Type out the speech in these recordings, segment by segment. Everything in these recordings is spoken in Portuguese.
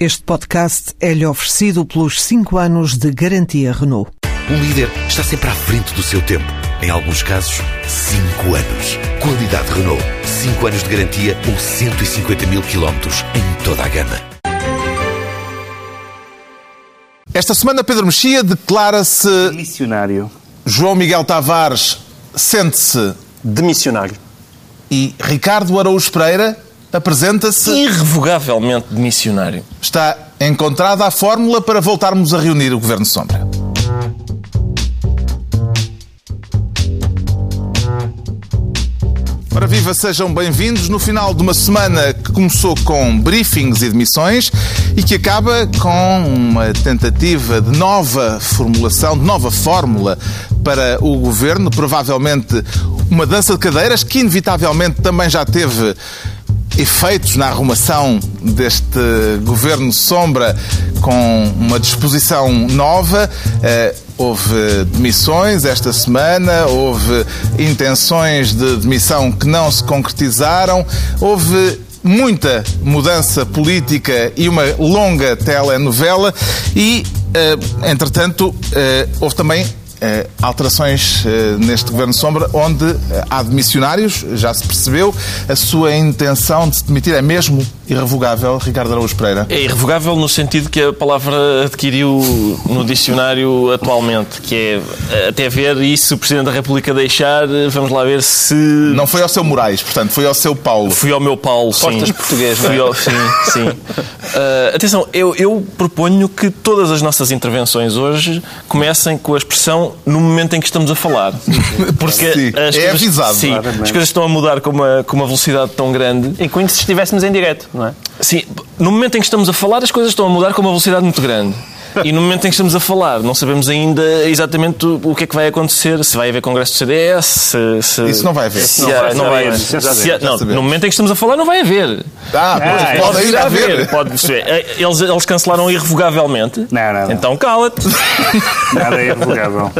Este podcast é-lhe oferecido pelos 5 anos de garantia Renault. Um líder está sempre à frente do seu tempo. Em alguns casos, 5 anos. Qualidade Renault. 5 anos de garantia ou 150 mil quilómetros em toda a gama. Esta semana, Pedro Mexia declara-se. Missionário. João Miguel Tavares sente-se. Demissionário. E Ricardo Araújo Pereira apresenta-se. irrevogavelmente demissionário. Está encontrada a fórmula para voltarmos a reunir o Governo Sombra. Ora viva, sejam bem-vindos no final de uma semana que começou com briefings e demissões e que acaba com uma tentativa de nova formulação, de nova fórmula para o governo, provavelmente uma dança de cadeiras que inevitavelmente também já teve efeitos na arrumação deste governo sombra com uma disposição nova. Eh, houve demissões esta semana, houve intenções de demissão que não se concretizaram, houve muita mudança política e uma longa telenovela e, eh, entretanto, eh, houve também eh, alterações eh, neste Governo Sombra, onde eh, há demissionários, já se percebeu, a sua intenção de se demitir é mesmo irrevogável, Ricardo Araújo Pereira? É irrevogável no sentido que a palavra adquiriu no dicionário atualmente, que é até ver e se o Presidente da República deixar, vamos lá ver se... Não foi ao seu Moraes, portanto, foi ao seu Paulo. Fui ao meu Paulo, sim. Portas português, não é? Fui ao- Sim, sim. Ah, atenção, eu, eu proponho que todas as nossas intervenções hoje comecem com a expressão no momento em que estamos a falar. Porque Sim, as é coisas, avisado, Sim, claramente. as coisas estão a mudar com uma, com uma velocidade tão grande E como se estivéssemos em direto, não é? Sim, no momento em que estamos a falar, as coisas estão a mudar com uma velocidade muito grande. E no momento em que estamos a falar, não sabemos ainda exatamente o que é que vai acontecer. Se vai haver congresso do CDS, se, se- Isso não vai haver. se Não há- vai não vai haver. Se já não, no momento em que estamos a falar, não vai haver. Ah, pois, Ah, pode Pode ir a haver. haver. Pode, isto é, eles, eles cancelaram irrevogavelmente. Não, não, não. Então cala-te. Nada é irrevogável.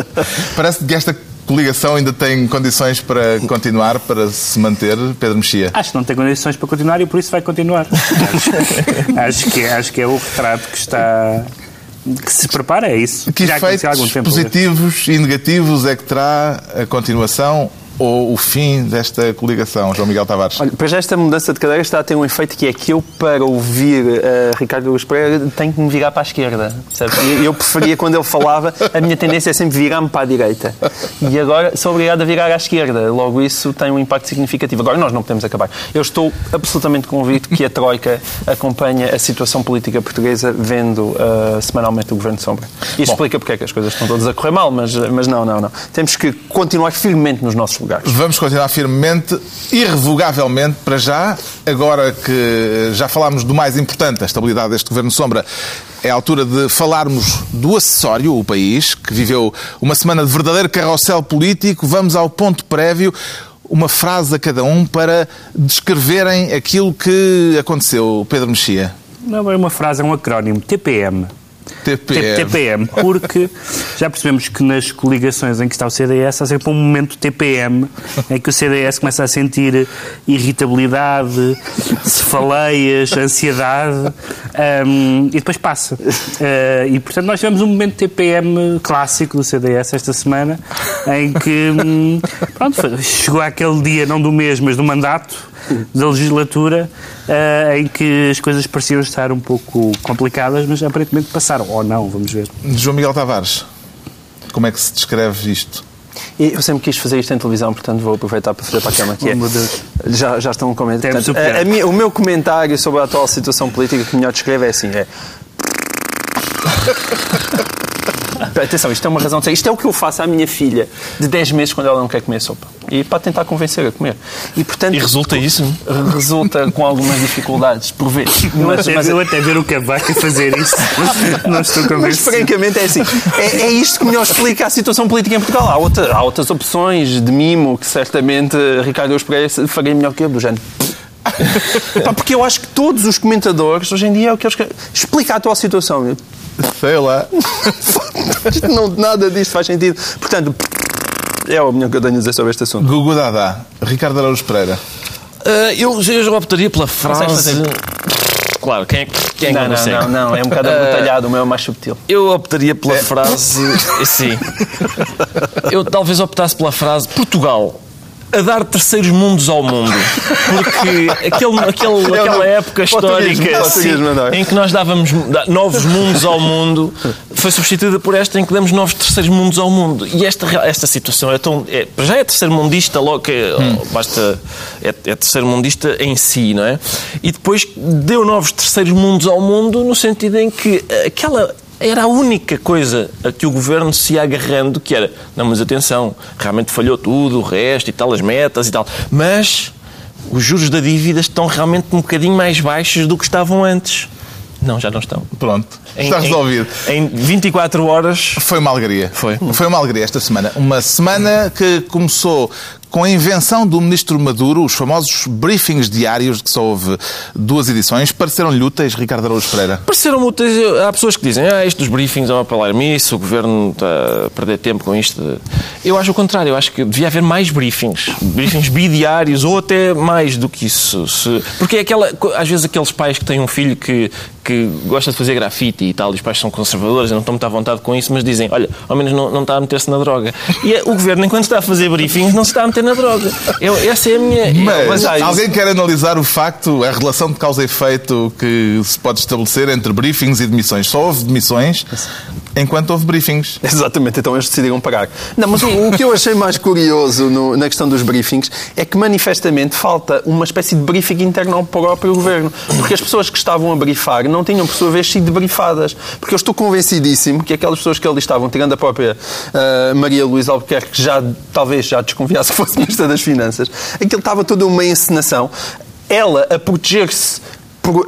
Parece que esta coligação ainda tem condições para continuar, para se manter, Pedro Mexia. Acho que não tem condições para continuar e por isso vai continuar. Acho, acho que, acho que é o retrato que está. que se prepara, é isso. Que Já efeitos algum tempo. positivos e negativos é que terá a continuação ou o fim desta coligação, João Miguel Tavares? Olha, para já esta mudança de cadeira está a ter um efeito que é que eu, para ouvir eh, Ricardo Luís Pereira, tenho que me virar para a esquerda. Sabe? E Eu preferia, quando ele falava, a minha tendência é sempre virar-me para a direita. E agora sou obrigado a virar à esquerda. Logo, isso tem um impacto significativo. Agora, nós não podemos acabar. Eu estou absolutamente convicto que a Troika acompanha a situação política portuguesa vendo eh, semanalmente o Governo de Sombra. Isto Bom. explica porque é que as coisas estão todas a correr mal, mas, mas não, não, não. Temos que continuar firmemente nos nossos lugares. Vamos continuar firmemente, irrevogavelmente, para já. Agora que já falámos do mais importante, a estabilidade deste Governo Sombra, é a altura de falarmos do acessório, o país, que viveu uma semana de verdadeiro carrossel político. Vamos ao ponto prévio. Uma frase a cada um para descreverem aquilo que aconteceu. Pedro Mexia. Não é uma frase, é um acrónimo. TPM. TPM. TPM, porque já percebemos que nas coligações em que está o CDS há sempre um momento TPM em que o CDS começa a sentir irritabilidade, cefaleias, ansiedade hum, e depois passa. Eh, e portanto nós tivemos um momento TPM clássico do CDS esta semana em que hum, pronto, chegou aquele dia, não do mês, mas do mandato da legislatura eh, em que as coisas pareciam estar um pouco complicadas, mas aparentemente passaram. Ou não, vamos ver. João Miguel Tavares, como é que se descreve isto? Eu sempre quis fazer isto em televisão, portanto vou aproveitar para fazer para a cama, que Oh, é... Já, já estão com medo. Temos Portanto, superado. a- a minha- o meu comentário sobre a atual situação política que melhor descreve é assim, é... Atenção, isto é uma razão de ser. Isto é o que eu faço à minha filha de 10 meses quando ela não quer comer sopa. E para tentar convencer a comer. E, portanto, E resulta isso? resulta com algumas dificuldades, por vezes. Eu Mas- até, mas- eu até ver o Cavaco a fazer isso, não estou mas convencido. francamente é assim. É, é isto que melhor explica a situação política em Portugal. Há, outra- há outras opções de mimo que certamente Ricardo Eus Pereira faria melhor que eu, do género. Pá, porque eu acho que todos os comentadores, hoje em dia, é o que eles querem. Explica a atual situação. Sei lá. Não, nada disto faz sentido. Portanto, é a opinião que eu tenho a dizer sobre este assunto. Gugu Dada, Ricardo Araújo Pereira. Ah, eu, eu já optaria pela frase. fazer? Claro, quem é que, quem é Não, não, não, consegue? não, não, é um bocado abrutalhado, o meu é mais subtil. Eu optaria pela frase. Sim. Eu talvez optasse pela frase Portugal. A dar terceiros mundos ao mundo. Porque aquele, aquele, aquela época histórica português, sim, não é? em que nós dávamos novos mundos ao mundo foi substituída por esta em que damos novos terceiros mundos ao mundo. E esta, esta situação é tão. É, para já é terceiro mundista, logo que é, basta. É, é terceiro mundista em si, não é? E depois deu novos terceiros mundos ao mundo no sentido em que aquela era a única coisa a que o governo se ia agarrando, que era, não, mas atenção, realmente falhou tudo, o resto e tal, as metas e tal, mas os juros da dívida estão realmente um bocadinho mais baixos do que estavam antes. Não, já não estão. Pronto, Em- está em- resolvido. Em, 24 horas. Foi uma alegria. Foi. Foi uma alegria esta semana. Uma semana que começou com a invenção do ministro Maduro, os famosos briefings diários, que só houve duas edições, pareceram-lhe úteis, Ricardo Araújo Pereira. Pareceram úteis. Há pessoas que dizem, ah, isto dos briefings é uma palermice, o governo está a perder tempo com isto. Eu acho o contrário, eu acho que devia haver mais briefings. Briefings bidiários ou até mais do que isso. Porque é aquela, às vezes aqueles pais que têm um filho que, que gosta de fazer grafite e tal, e os pais são conservadores e não estão muito à vontade com isso, mas dizem, olha, ao menos não, não está a meter-se na droga. E é- o governo, enquanto está a fazer briefings, não se está a meter na droga. Eu, essa é a minha... Mas, há isso. alguém quer analisar o facto, a relação de causa e efeito que se pode estabelecer entre briefings e demissões? Só houve demissões enquanto houve briefings. Exatamente, então eles decidiram parar. Não, mas o, o que eu achei mais curioso no- na questão dos briefings é que manifestamente falta uma espécie de briefing interno ao próprio governo. Porque as pessoas que estavam a brifar não tinham, por sua vez, sido brifadas. Porque eu estou convencidíssimo que aquelas pessoas que ali estavam, tirando a própria ah, Maria Luísa Albuquerque, que já talvez já desconfiasse que fosse Ministra das Finanças, aquilo estava toda uma encenação. Ela a proteger-se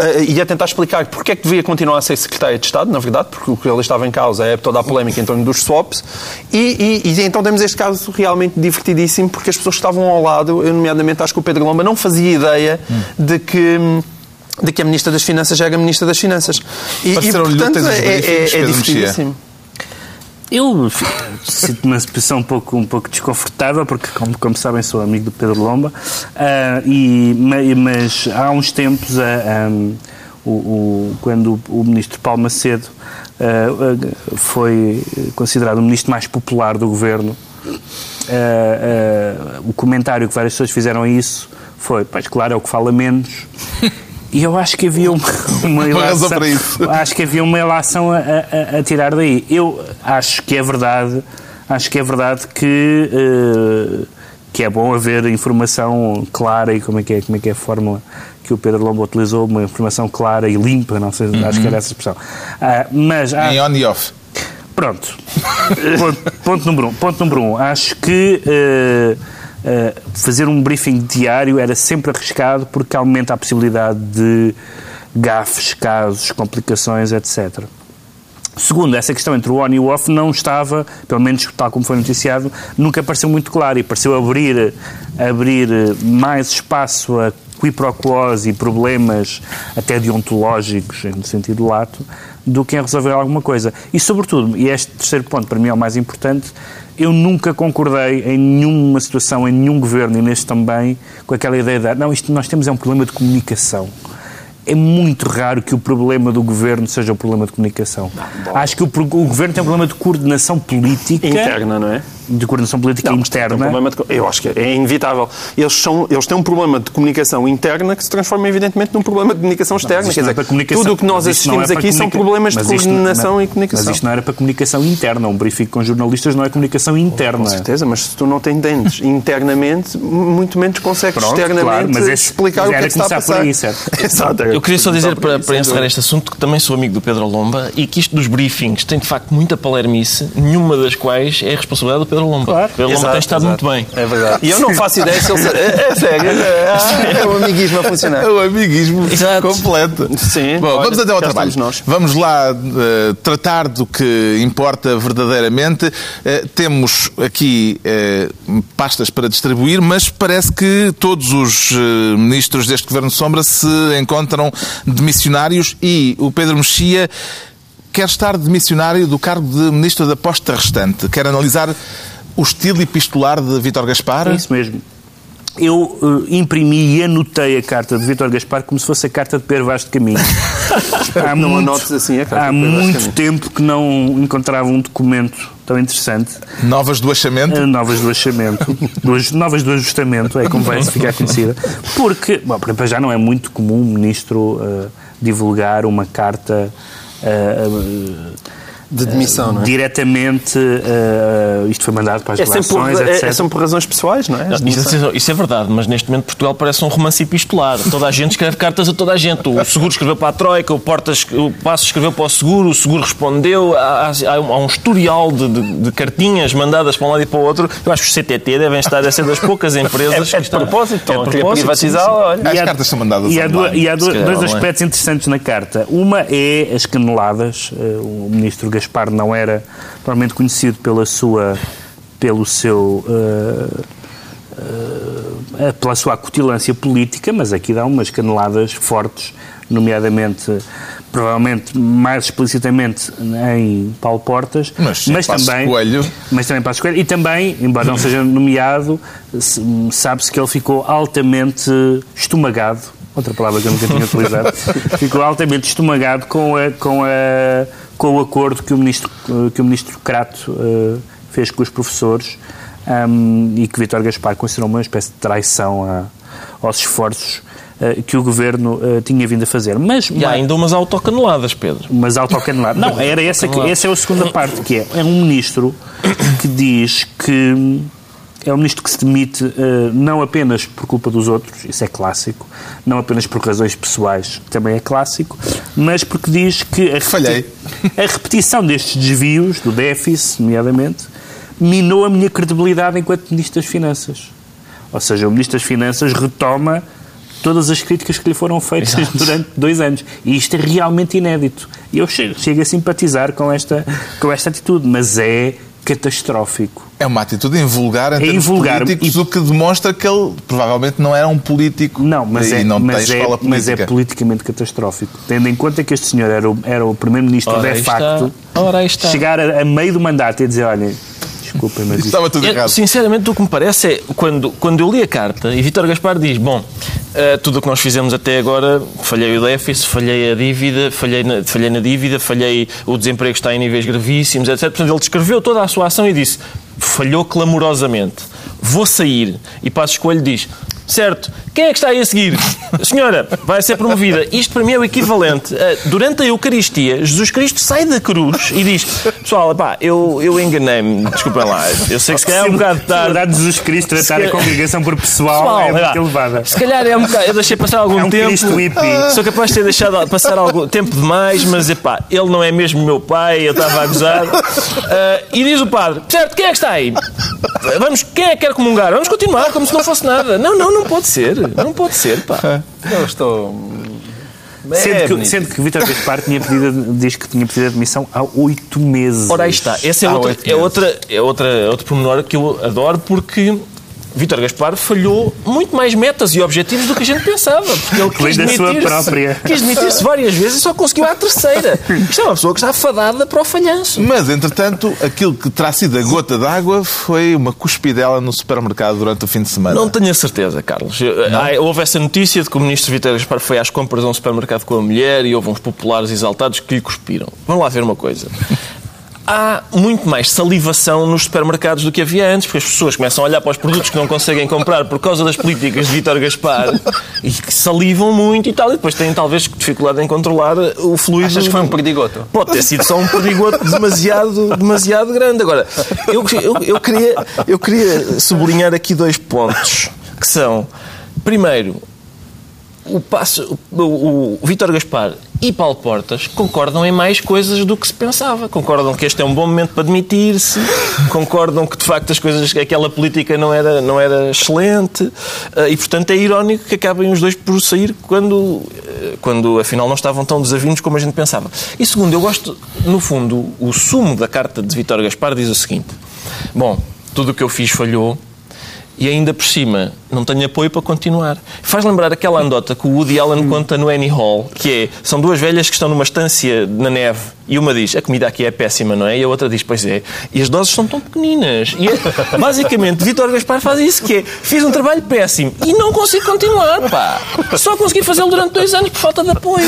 eh, e a tentar explicar porque é que devia continuar a ser secretária de Estado, na verdade, porque o que ele estava em causa é toda a polémica em torno dos swaps. E, e- e então temos este caso realmente divertidíssimo, porque as pessoas que estavam ao lado, eu nomeadamente acho que o Pedro Lomba não fazia ideia de que. De que a Ministra das Finanças já era Ministra das Finanças. E, e portanto, é, é, é divertidíssimo. Eu sinto-me numa situação um pouco, um pouco desconfortável, porque, como, como sabem, sou amigo do Pedro Lomba, ah, e, ma- mas há uns tempos, ah, ah, o, o- quando o, o ministro Paulo Macedo ah, foi considerado o ministro mais popular do governo, o comentário que várias pessoas fizeram a isso foi, pois claro, é o que fala menos. E eu acho que havia uma, uma ilação, para isso. acho que havia uma a, a- a tirar daí. Eu acho que é verdade, acho que é verdade que, eh, que é bom haver informação clara e como é que é, como é que é a fórmula que o Pedro Lombo utilizou, uma informação clara e limpa, não sei, acho que era essa a expressão. Ah, mas há- Em on e off. Pronto. ponto, ponto número um. Ponto número um. Acho que eh, eh, fazer um briefing diário era sempre arriscado porque aumenta a possibilidade de gafes, casos, complicações, etc. Segundo, essa questão entre o on e o off não estava, pelo menos tal como foi noticiado, nunca pareceu muito claro e pareceu abrir, abrir mais espaço a quiproquos e problemas até deontológicos, no sentido lato, do que em resolver alguma coisa. E, sobretudo, e este terceiro ponto para mim é o mais importante, eu nunca concordei em nenhuma situação, em nenhum governo, e neste também, com aquela ideia de, não, isto nós temos é um problema de comunicação é muito raro que o problema do governo seja o problema de comunicação. Acho que o, o governo tem um problema de coordenação política. Interna, não é? De coordenação política Não, interna. um problema de- eu acho que é inevitável. Eles, são, eles têm um problema de comunicação interna que se transforma, evidentemente, num problema de comunicação externa. Mas Quer não é dizer, comunicação. tudo o que nós não é assistimos para aqui são problemas de coordenação não- e comunicação. Mas isto não era para comunicação interna. Um briefing com jornalistas não é comunicação interna. Com certeza, mas se tu não te entendes internamente, muito menos consegues Pronto, externamente claro, mas esse- explicar o que era é que está a começar por passar. aí, certo? Exato. Eu queria só dizer, para, para encerrar este assunto, que também sou amigo do Pedro Lomba e que isto dos briefings tem de facto muita palermice, nenhuma das quais é responsabilidade do Pedro Lomba. Claro. O Pedro Lomba Exato, tem estado exato. muito bem. É verdade. E eu não faço ideia se ele... É, é sério. É, é o amiguismo a funcionar. É o amiguismo Exato. completo. Sim, Bom, olha, vamos até ao trabalho. nós. Vamos lá eh, tratar do que importa verdadeiramente. Eh, temos aqui eh, pastas para distribuir, mas parece que todos os ministros deste Governo Sombra se encontram demissionários e o Pedro Mexia quer estar demissionário do cargo de Ministro da Posta restante. Quer analisar o estilo epistolar de Vítor Gaspar? É isso mesmo. eu eh, imprimi e anotei a carta de Vítor Gaspar como se fosse a carta de Pedro Vaz de Caminho. há Não muito, anotes assim a carta há muito tempo que não encontrava um documento tão interessante. Novas do achamento. Eh, Novas do achamento, do novas do ajustamento, é como vai ficar conhecida. Porque, bom, para já não é muito comum um ministro eh, divulgar uma carta eh, De demissão, não é? diretamente, eh, isto foi mandado para as É sempre, por, relações, é, etc. é sempre por razões pessoais, não é? Não, Isso, é- isso é verdade, mas neste momento Portugal parece um romance epistolar. Toda a gente escreve cartas a toda a gente. O seguro escreveu para a Troika, o, Portas, o Passo escreveu para o seguro, o seguro respondeu. Há, há- há um- há um historial de, de- de cartinhas mandadas para um lado e para o outro. Eu acho que os CTT devem estar a ser das poucas empresas. É, é de estão- propósito, É estão de a querer propósito, privatizar, sim, sim. olha. As há- cartas são mandadas E há, online. e há calhar, dois não é? aspectos interessantes na carta. Uma é as caneladas. Eh, O ministro Gaspar não era provavelmente conhecido pela sua, pelo seu, eh, eh, pela sua acutilância política, mas aqui dá umas caneladas fortes, nomeadamente, provavelmente mais explicitamente em Paulo Portas, Mas Passos também, Coelho. mas também Passos Coelho, e também, embora não seja nomeado, se- sabe-se que ele ficou altamente estomagado, outra palavra que eu nunca tinha utilizado, ficou altamente estomagado com, a, com, a, com o acordo que o ministro, que o ministro Crato eh, fez com os professores ahm, e que Vítor Gaspar considerou uma espécie de traição a- aos esforços eh, que o governo eh, tinha vindo a fazer. Mas, E há ainda umas autocaneladas, Pedro. mas autocanelado. Não, era essa, que, essa é a segunda parte, que é, é um ministro que diz que é um ministro que se demite eh, não apenas por culpa dos outros, isso é clássico, não apenas por razões pessoais, também é clássico, mas porque diz que a, Falhei. a repetição destes desvios, do déficit, nomeadamente, minou a minha credibilidade enquanto Ministro das Finanças. Ou seja, o Ministro das Finanças retoma todas as críticas que lhe foram feitas Exato. durante dois anos. E isto é realmente inédito. E eu chego, chego a simpatizar com esta, com esta atitude, mas é catastrófico. É uma atitude invulgar em termos invulgar. políticos, E- o que demonstra que ele provavelmente não era um político Não, mas, e é, não mas, tem é, escola mas é política. politicamente catastrófico. Tendo em conta que este senhor era o, era o primeiro-ministro de aí facto, está. Ora, está. chegar a, a meio do mandato e dizer, olha, desculpem, mas isto Estava tudo Eu, errado. sinceramente, o que me parece é, quando, quando eu li a carta e Vítor Gaspar diz, bom, eh, tudo o que nós fizemos até agora, falhei o déficit, falhei a dívida, falhei na, falhei na dívida, falhei o desemprego está em níveis gravíssimos, etc. Portanto, ele descreveu toda a sua ação e disse, falhou clamorosamente, vou sair. E Passos Coelho diz, certo, quem é que está aí a seguir? A senhora vai ser promovida. Isto para mim é o equivalente. a, durante a Eucaristia, Jesus Cristo sai da cruz e diz, pessoal, pá, eu, eu enganei-me, desculpem lá, eu sei que se calhar é um bocado A tarde. verdade de Jesus Cristo tratar Se a calhar- congregação por pessoal, Pessoal, é muito elevada. Se calhar é um bocado. Eu deixei passar algum É um tempo. Hippie. Sou capaz de ter deixado passar algum tempo demais, mas epá, ele não é mesmo meu pai, eu estava a gozar. Ah, e diz o padre: certo, quem é que está aí? Vamos, quem é que quer comungar? Vamos continuar como se não fosse nada. Não, não, não pode ser. Não pode ser, pá. Eu estou. Sendo, É que, bonito. sendo que Vítor Gaspar tinha pedido, diz que tinha pedido admissão há oito meses. Ora, aí está. Essa é Há outra, é outra, é outra, é outro pormenor que eu adoro porque Vítor Gaspar falhou muito mais metas e objetivos do que a gente pensava. Porque ele quis demitir-se própria. quis demitir-se várias vezes e só conseguiu à terceira. Isto é uma pessoa que está fadada para o falhanço. Mas, entretanto, aquilo que terá sido a gota d'água foi uma cuspidela no supermercado durante o fim de semana. Não tenho a certeza, Carlos. Ah, houve essa notícia de que o ministro Vítor Gaspar foi às compras a um supermercado com a mulher e houve uns populares exaltados que lhe cuspiram. Vamos lá ver uma coisa. Há muito mais salivação nos supermercados do que havia antes, porque as pessoas começam a olhar para os produtos que não conseguem comprar por causa das políticas de Vítor Gaspar e que salivam muito e tal, e depois têm talvez dificuldade em controlar o fluido. Achas que foi um perdigoto? Pode ter sido só um perdigoto demasiado, demasiado grande. Agora, eu, eu, eu, queria, eu queria sublinhar aqui dois pontos, que são, primeiro, o, passo, o, o, o Vítor Gaspar e Paulo Portas concordam em mais coisas do que se pensava. Concordam que este é um bom momento para demitir-se, concordam que de facto as coisas, aquela política não era, não era excelente eh, e portanto é irónico que acabem os dois por sair quando, eh, quando afinal não estavam tão desavindos como a gente pensava. E segundo, eu gosto, no fundo, o sumo da carta de Vítor Gaspar diz o seguinte: Bom, tudo o que eu fiz falhou e ainda por cima não tenho apoio para continuar. Faz lembrar aquela andota que o Woody Allen conta no Annie Hall, que é, são duas velhas que estão numa estância na neve e uma diz, a comida aqui é péssima, não é? E a outra diz, pois é. E as doses são tão pequeninas. E é, basicamente, Vítor Gaspar faz isso, que é, fiz um trabalho péssimo e não consigo continuar, pá. Só consegui fazê-lo durante dois anos por falta de apoio.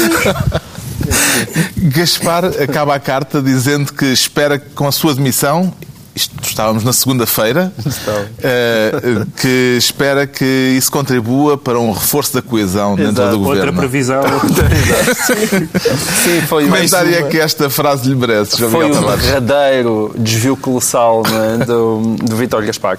Gaspar acaba a carta dizendo que espera que com a sua demissão isto estávamos na segunda-feira, eh, que espera que isso contribua para um reforço da coesão dentro Exato. do governo. Outra previsão. Sim, foi comentário é uma- que esta frase lhe merece, João Foi Miguel um verdadeiro desvio colossal né, do, do Vítor Gaspar.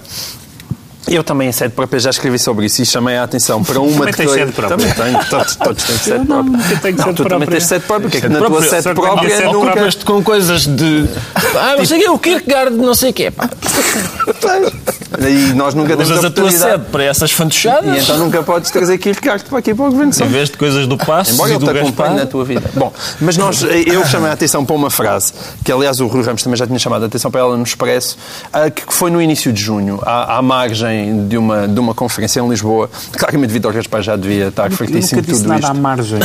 Eu também, em sede própria, já escrevi sobre isso e chamei a atenção para uma Também tens sede própria. Também tenho, todos, todos têm sede não, própria. nunca tenho não, sede tu também tens sede própria, porque é que na própria. tua sede Só própria sede nunca... Próprias com coisas de... Ah, não sei o quê, o Kierkegaard, não sei o quê. Pá. E nós nunca temos Usas a tua sede para essas fantochadas. E então nunca podes trazer Kierkegaard para aqui para o Governo de Em vez de coisas do passo Embora e ele te acompanhe na tua vida. Bom, mas nós, eu chamei a atenção para uma frase, que aliás o Rui Ramos também já tinha chamado a atenção para ela no Expresso, que foi no início de junho, à, à margem de uma, de uma conferência em Lisboa. Claramente Vitor Gaspar já devia estar Eu fortíssimo nunca de disse tudo nada isto. à margem.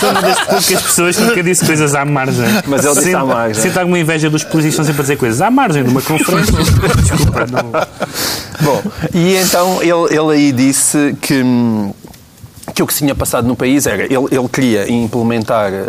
Sou uma das poucas pessoas que nunca disse coisas à margem. Mas ele disse Sinto- à margem. Sinto alguma inveja dos polícias que estão sempre a dizer coisas à margem de uma conferência. Desculpa, não. Bom, e então ele, ele aí disse que, hum, que o que se tinha passado no país era, ele, ele queria implementar eh,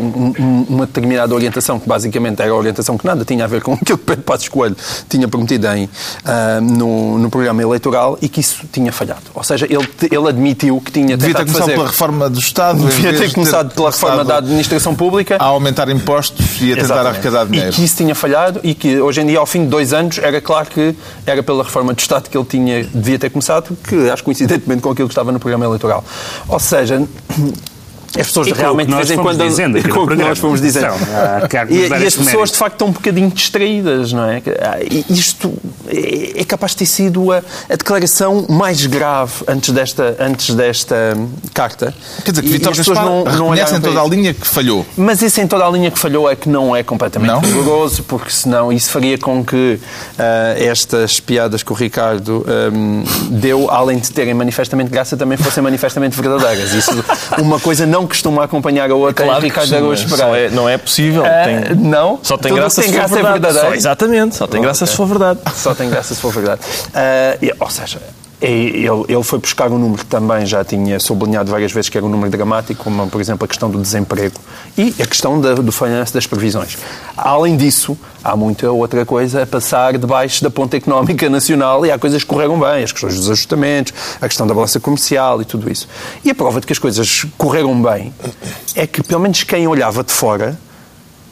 um- um- uma determinada orientação, que basicamente era a orientação que nada tinha a ver com aquilo que Pedro Passos Coelho tinha prometido em, ah, no, no programa eleitoral e que isso tinha falhado. Ou seja, ele, ele admitiu que tinha Devia ter tentado começado fazer... pela reforma do Estado. Devia ter começado pela reforma da administração pública. A aumentar impostos e a tentar Exatamente. arrecadar dinheiro. E que isso tinha falhado e que hoje em dia, ao fim de dois anos, era claro que era pela reforma do Estado que ele tinha, devia ter começado, que acho coincidentemente com aquilo que estava no programa eleitoral. Ou seja, as pessoas E realmente de vez em quando. dizendo com o que nós fomos dizendo. E, e as pessoas méritos. de facto estão um bocadinho distraídas, não é? Ah, e Isto é é capaz de ter sido a, a declaração mais grave antes desta, antes desta carta. Quer dizer, que E- e pessoas Gaspar não- não em toda a linha que falhou. Mas isso em toda a linha que falhou é que não é completamente Não? rigoroso, porque senão isso faria com que ah, estas piadas que o Ricardo ahm, deu, além de terem manifestamente graça, também fossem manifestamente verdadeiras. Isso, uma coisa não costuma acompanhar a outra Claro em que Ricardo. Araújo Pereira. é- não é possível. Tem- não? Só tem graça tem se for graça é verdade. verdadeiro? Só- exatamente, só tem graça se for verdade. Só tem graça se for verdade. Ah, e- ou seja, ele, ele foi buscar um número que também já tinha sublinhado várias vezes que era um número dramático, como, por exemplo, a questão do desemprego e a questão da- do falhanço das previsões. Além disso, há muita outra coisa a passar debaixo da ponta económica nacional e há coisas que correram bem, as questões dos ajustamentos, a questão da balança comercial e tudo isso. E a prova de que as coisas correram bem é que, pelo menos quem olhava de fora,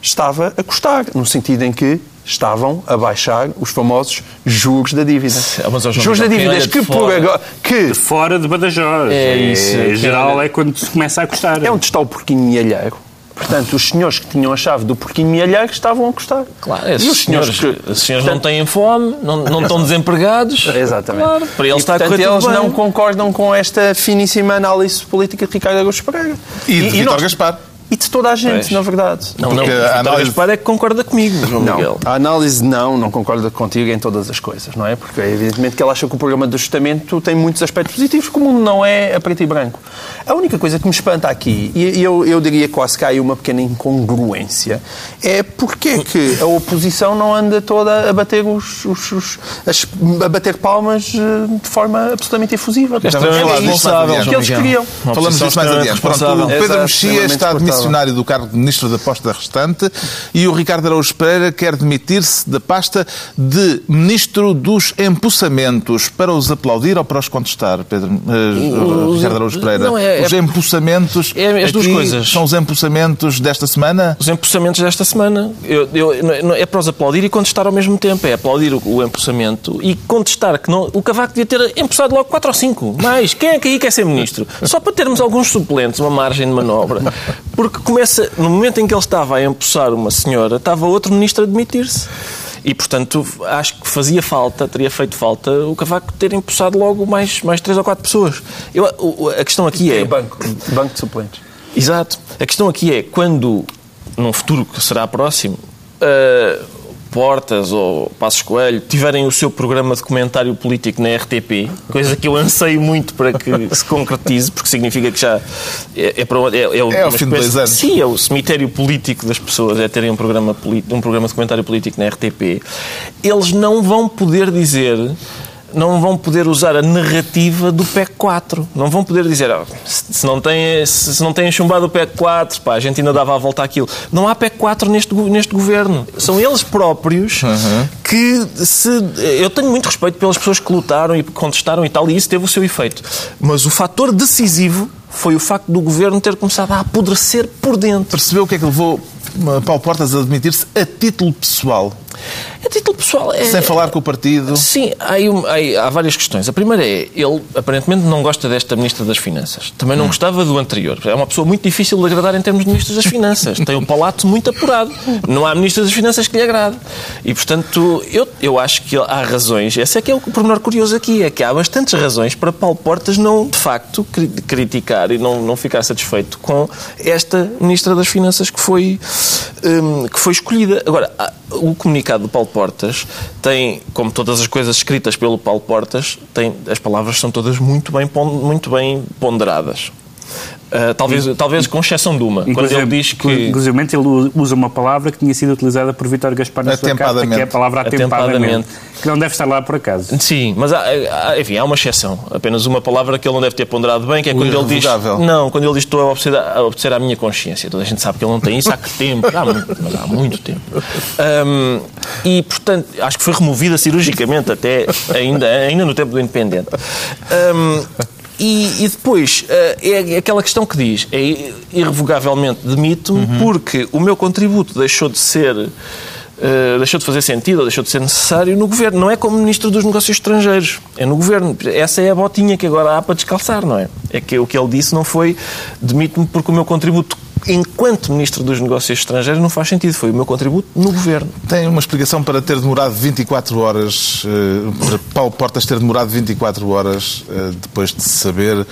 estava a custar, no sentido em que estavam a baixar os famosos juros da dívida. Ah, mas, João juros da dívida que de por fora- agora que Fora de Badajoz. É isso, Em geral é quando se começa a custar. é onde está o porquinho mielheiro. Portanto, os senhores que tinham a chave do porquinho mielheiro estavam a custar. Claro, e esses os senhores, senhores, que, esses senhores não têm fome, não, não estão desempregados. Exatamente. Claro, para eles e, está portanto, eles bem. não concordam com esta finíssima análise política de Ricardo Araújo Pereira. E de Vítor nós- Gaspar. E de toda a gente, Pois. na verdade. Não, não, Porque o a análise- Gaspar é que concorda comigo, João Miguel. Não, a análise não, não concorda contigo em todas as coisas, não é? Porque é evidentemente que ela acha que o programa de ajustamento tem muitos aspectos positivos, como o mundo não é a preto e branco. A única coisa que me espanta aqui, e eu, eu diria quase que há aí uma pequena incongruência, é porque é que a oposição não anda toda a bater, os, os- os- as- a bater palmas eh, de forma absolutamente efusiva. Vamos É mais adiante. que eles queriam. Falamos disso mais adiante. Pronto, responsável. o Pedro Mexia está desconfortável. Demissionário do cargo de Ministro da Posta Restante e o Ricardo Araújo Pereira quer demitir-se da pasta de Ministro dos Empossamentos. Para os aplaudir ou para os contestar, Pedro, eh, Os- Ricardo Araújo Pereira? não, é- os é- empossamentos é as duas coisas. são os empossamentos desta semana? Os empossamentos desta semana. Eu- eu- é- para os aplaudir e contestar ao mesmo tempo. É aplaudir o, o empossamento e contestar que não, o Cavaco devia ter empossado logo 4 ou 5. Mais, quem é que aí quer ser ministro? Só para termos alguns suplentes, uma margem de manobra. Porque começa, no momento em que ele estava a empossar uma senhora, estava outro ministro a demitir-se. E, portanto, acho que fazia falta, teria feito falta, o Cavaco ter empossado logo mais, mais três ou quatro pessoas. Eu, o- a questão aqui é... E banco, banco de suplentes. Exato. A questão aqui é quando, num futuro que será próximo, uh, Portas ou Passos Coelho tiverem o seu programa de comentário político na RTP, coisa que eu anseio muito para que se concretize, porque significa que já é, é, para, é, é, É ao fim de dois anos. Sim, é o cemitério político das pessoas, é terem um programa, um programa de comentário político na RTP. Eles não vão poder dizer não vão poder usar a narrativa do PEC 4. Não vão poder dizer, "Ah, se não têm se não têm chumbado o PEC 4, pá, a gente ainda dava a volta àquilo. Não há PEC 4 neste, neste governo. São eles próprios que se... Eu tenho muito respeito pelas pessoas que lutaram e contestaram e tal, e isso teve o seu efeito. Mas o fator decisivo foi o facto do governo ter começado a apodrecer por dentro. Percebeu o que é que levou uh, Paulo Portas a admitir-se a título pessoal, A título pessoal... É... sem falar com o partido? Sim, há, aí um- aí- há várias questões. A primeira é, ele aparentemente não gosta desta Ministra das Finanças. Também não gostava do anterior. É uma pessoa muito difícil de agradar em termos de Ministros das Finanças. Tem o palato muito apurado. Não há Ministro das Finanças que lhe agrade. E, portanto, eu, eu acho que há razões. Esse é que é o pormenor curioso aqui. É que há bastantes razões para Paulo Portas não, de facto, cri- criticar e não, não ficar satisfeito com esta Ministra das Finanças que foi, hum, que foi escolhida. Agora, há- o comunicado do Paulo Portas tem, como todas as coisas escritas pelo Paulo Portas, tem, as palavras são todas muito bem, muito bem ponderadas. Ah, talvez, talvez com exceção de uma. Quando ele diz que. Inclusive, ele usa uma palavra que tinha sido utilizada por Vítor Gaspar na sua carta, Atempadamente. que é a palavra atempadamente, Atempadamente. que não deve estar lá por acaso. Sim, mas há, há- enfim, há uma exceção. Apenas uma palavra que ele não deve ter ponderado bem, que é O quando ele diz. Não, quando ele diz estou a obedecer, a obedecer à minha consciência. Toda a gente sabe que ele não tem isso há que tempo. Há muito, mas há muito tempo. Hum, e, portanto, acho que foi removida cirurgicamente até ainda, ainda no tempo do Independente. Hum, e, e depois, eh, é aquela questão que diz, é irrevogavelmente demito-me porque o meu contributo deixou de ser Uh, deixou de fazer sentido, ou deixou de ser necessário no governo. Não é como Ministro dos Negócios Estrangeiros, é no governo. Essa é a botinha que agora há para descalçar, não é? É que o que ele disse não foi demite-me porque o meu contributo enquanto Ministro dos Negócios Estrangeiros não faz sentido. Foi o meu contributo no governo. Tem uma explicação para ter demorado 24 horas, eh, para Paulo Portas ter demorado 24 horas eh, depois de saber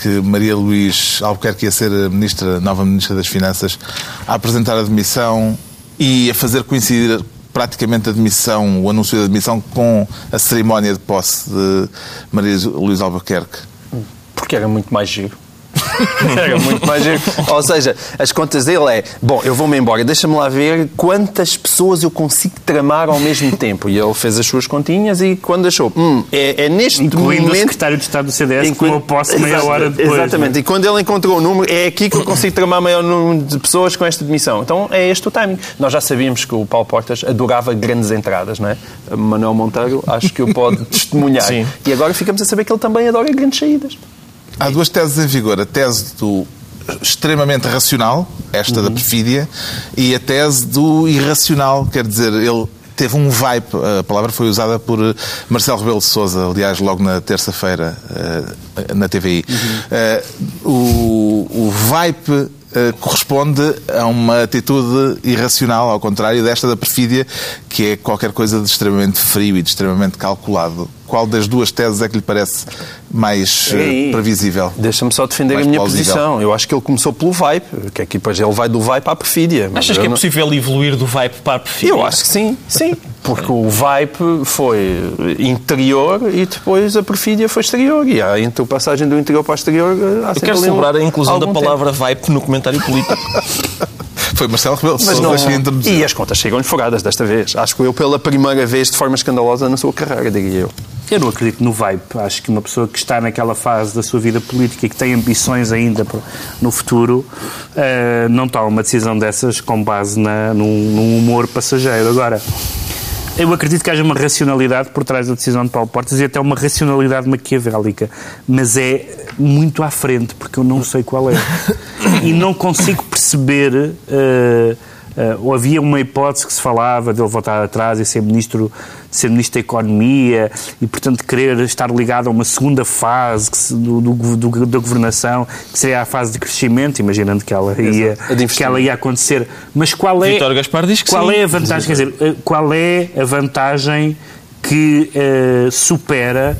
que Maria Luís Albuquerque ia ser a ministra, nova Ministra das Finanças, a apresentar a demissão e a fazer coincidir praticamente a demissão, o anúncio da demissão com a cerimónia de posse de Maria Luís Albuquerque. Porque era muito mais giro. Era muito mais giro. Ou seja, as contas dele é: bom, eu vou-me embora, deixa-me lá ver quantas pessoas eu consigo tramar ao mesmo tempo. E ele fez as suas continhas e quando achou, hum, é, é neste Incluindo o momento. secretário de Estado do CDS, que Enquanto- tomou posse meia hora depois. Exatamente. né? E quando ele encontrou o número, é aqui que eu consigo tramar maior número de pessoas com esta demissão. Então é este o timing. Nós já sabíamos que o Paulo Portas adorava grandes entradas, não é? Manuel Monteiro, acho que o pode testemunhar. Sim. E agora ficamos a saber que ele também adora grandes saídas. Há duas teses em vigor. A tese do extremamente racional, esta da perfídia, e a tese do irracional. Quer dizer, ele teve um vibe, a palavra foi usada por eh, Marcelo Rebelo de Sousa, aliás, logo na terça-feira, eh, na TVI. Eh, O, o vibe corresponde a uma atitude irracional, ao contrário desta da perfídia, que é qualquer coisa de extremamente frio e de extremamente calculado. Qual das duas teses é que lhe parece mais eh, Ei, previsível? Deixa-me só defender Mais a minha plausível. posição. Eu acho que ele começou pelo vibe, que aqui depois ele vai do vibe para a perfídia. Achas que é não- possível evoluir do vibe para a perfídia? Eu acho que sim, sim. Porque o vibe foi interior e depois a perfídia foi exterior. E há entre a passagem do interior para o exterior. Há Eu quero um- celebrar a inclusão da palavra vibe no comentário político. Foi Marcelo Rebelo de Mas Sousa não... que introduziu. E as contas chegam-lhe foradas desta vez. Acho que eu pela primeira vez de forma escandalosa na sua carreira, diria eu. Eu não acredito no vibe. Acho que uma pessoa que está naquela fase da sua vida política e que tem ambições ainda no futuro eh, não toma uma decisão dessas com base na, num, num humor passageiro. Agora, eu acredito que haja uma racionalidade por trás da decisão de Paulo Portas e até uma racionalidade maquiavélica, mas é muito à frente, porque eu não sei qual é. E não consigo perceber. eh, ou havia uma hipótese que se falava de ele voltar atrás e ser ministro, ser ministro da Economia e, portanto, querer estar ligado a uma segunda fase que se- do, do- do- da governação, que seria a fase de crescimento, imaginando que ela ia, Exato. Que ela ia acontecer. Mas qual é, Vítor Gaspar diz que qual sim. é a vantagem? Quer dizer, eh, qual é a vantagem que eh, supera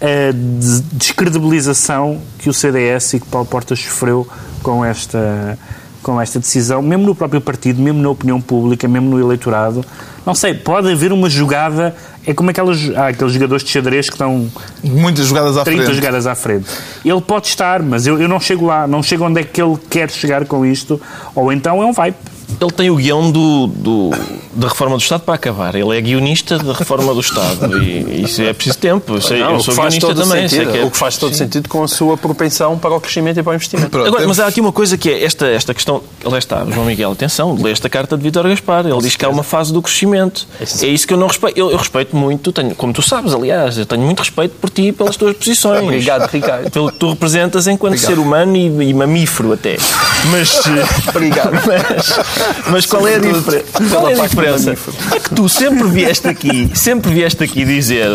a des- descredibilização que o CDS e que Paulo Portas sofreu com esta, com esta decisão, mesmo no próprio partido, mesmo na opinião pública, mesmo no eleitorado, Não sei, pode haver uma jogada. É como aquelas, há aqueles jogadores de xadrez que estão Muitas jogadas à 30 frente. jogadas à frente. Ele pode estar, mas eu, eu não chego lá, não chego onde é que ele quer chegar com isto, ou então é um vibe. Ele tem o guião do, do- da reforma do Estado para acabar. Ele é guionista da reforma do Estado. E isso é preciso tempo. Eu, sei, Não, eu sou guionista também. sei sentido, que é- o que faz todo sentido com a sua propensão para o crescimento e para o investimento. Pronto, Agora, temos- mas há aqui uma coisa que é esta, esta questão. Lá está, João Miguel, atenção, lê esta carta de Vítor Gaspar. Ele diz que há uma fase do crescimento. É isso que eu não respeito. Eu, eu respeito muito, tenho, como tu sabes, aliás, eu tenho muito respeito por ti e pelas tuas posições. Obrigado, Ricardo. Pelo que tu representas enquanto ser humano e, e mamífero até. Mas. Obrigado. Mas, mas qual é a diferença? Qual é a diferença? É que tu sempre vieste aqui, sempre vieste aqui dizer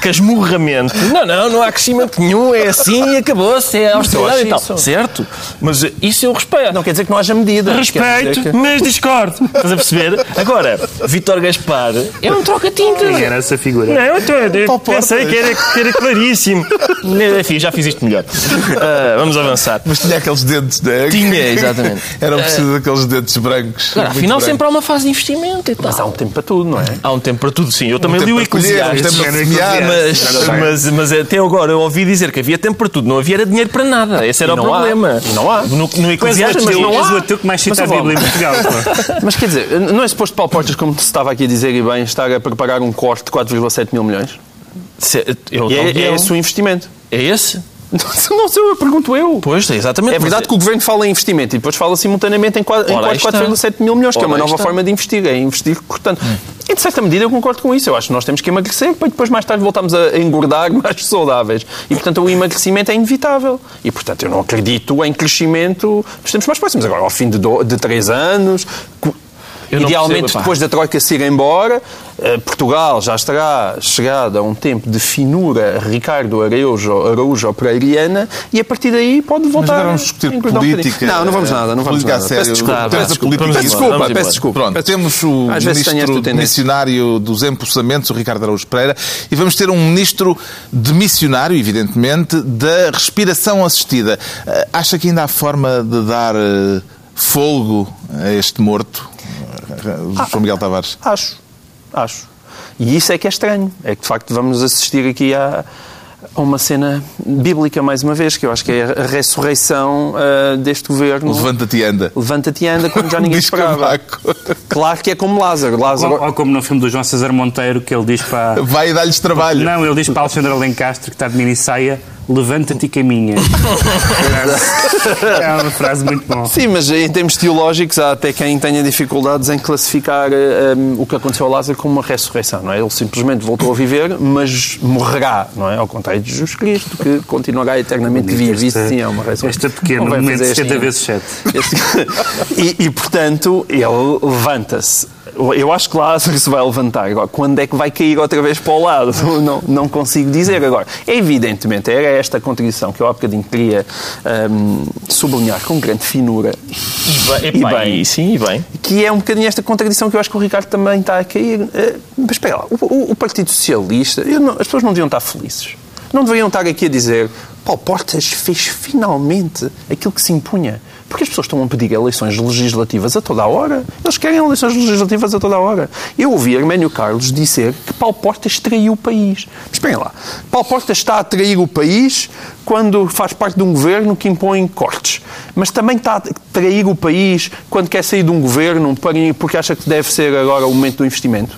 casmurramento. Não, não, não há crescimento nenhum, é assim e acabou-se, é austeridade e tal. isso. Certo? Mas isso eu respeito. Não quer dizer que não haja dizer Respeito, que- mas discordo. Estás a perceber? Agora, Vítor Gaspar é um troca-tinta. Quem era essa figura? Não, eu, tô- eu pensei que era, que era claríssimo. Enfim, já fiz isto melhor. Ah, vamos avançar. Mas tinha aqueles dentes, né? Tinha, exatamente. Eram precisos aqueles dentes brancos. Agora, muito afinal, brancos. sempre há uma fase de investimento e tal. Mas há um tempo para tudo, não é? Há um tempo para tudo, sim. Eu também tempo li o Eclesiastes. um Mas-. Mas, mas, mas até agora eu ouvi dizer que havia tempo para tudo. Não havia era dinheiro para nada. Esse era o há. problema. E não há. No, no o Eclesiastes, mas ateu, não és o há. ateu que mais cita Mas, a Bíblia em Portugal. Mas quer dizer, não é suposto Paulo Portas, como se estava aqui a dizer e bem, estar a preparar um corte de 4,7 mil milhões? Se- eu- E é, é esse o investimento. É esse? Não, não sei, eu pergunto eu. Pois, é exatamente. É verdade que o Governo fala em investimento e depois fala simultaneamente em qua- em Ora, aí quase 4,7 mil milhões, que é Ora, uma nova está. forma de investir, é investir cortando. E de certa medida eu concordo com isso. Eu acho que nós temos que emagrecer para depois mais tarde voltarmos a engordar mais saudáveis. E portanto o emagrecimento é inevitável. E portanto eu não acredito em crescimento nos tempos mais próximos. Agora, ao fim de, do, de três anos. Eu Idealmente, percebo, depois da Troika se ir embora, eh, Portugal já estará chegado a um tempo de finura Ricardo Araújo, Araújo Pereiriana e a partir daí pode Mas voltar agora vamos discutir a política. não, não vamos nada. Não vamos política a nada. sério. Peço desculpa. Temos vá, a política vamos Peço desculpa, peço desculpa. Pronto, temos o Às ministro missionário dos empossamentos, o Ricardo Araújo Pereira, e vamos ter um ministro de missionário, evidentemente, da respiração assistida. Eh, Acha que ainda há forma de dar eh, folgo a este morto? Eh, João Miguel Tavares. Acho, acho. E isso é que é estranho. É que de facto vamos assistir aqui a, a uma cena bíblica mais uma vez, que eu acho que é a ressurreição ah, deste governo. Levanta-te e anda. Levanta-te e anda quando já ninguém esperava. Claro que é como Lázaro. Lázaro Ou, ou como no filme do João César Monteiro, que ele diz para. Vai e dá-lhes trabalho. Não, ele diz para Alexandre Alencastre, que está de minissaia, levanta-te e caminha. é uma frase muito boa. Sim, mas em termos teológicos há até quem tenha dificuldades em classificar eh, um, o que aconteceu a Lázaro como uma ressurreição, não é? Ele simplesmente voltou a viver, mas morrerá, não é? Ao contrário de Jesus Cristo, que continuará eternamente vivo. Isso sim é uma ressurreição. Esta pequena, momento fazer 70 assim. vezes 7. Este- e, e, portanto, ele levanta-se. Eu acho que Lázaro se vai levantar. Agora, quando é que vai cair outra vez para o lado? Não, não consigo dizer. Agora, evidentemente, era esta contradição que eu há bocadinho queria hum, sublinhar com grande finura, E bem, E bem. sim, e bem. que é um bocadinho esta contradição que eu acho que o Ricardo também está a cair. Eh, Mas espera lá, o, o- Partido Socialista, não- as pessoas não deviam estar felizes. Não deveriam estar aqui a dizer Paulo Portas fez finalmente aquilo que se impunha. Porque as pessoas estão a pedir eleições legislativas a toda a hora. Eles querem eleições legislativas a toda a hora. Eu ouvi Arménio Carlos dizer que Paulo Portas traiu o país. Mas esperem lá. Paulo Portas está a trair o país quando faz parte de um governo que impõe cortes. Mas também está a trair o país quando quer sair de um governo porque acha que deve ser agora o momento do investimento.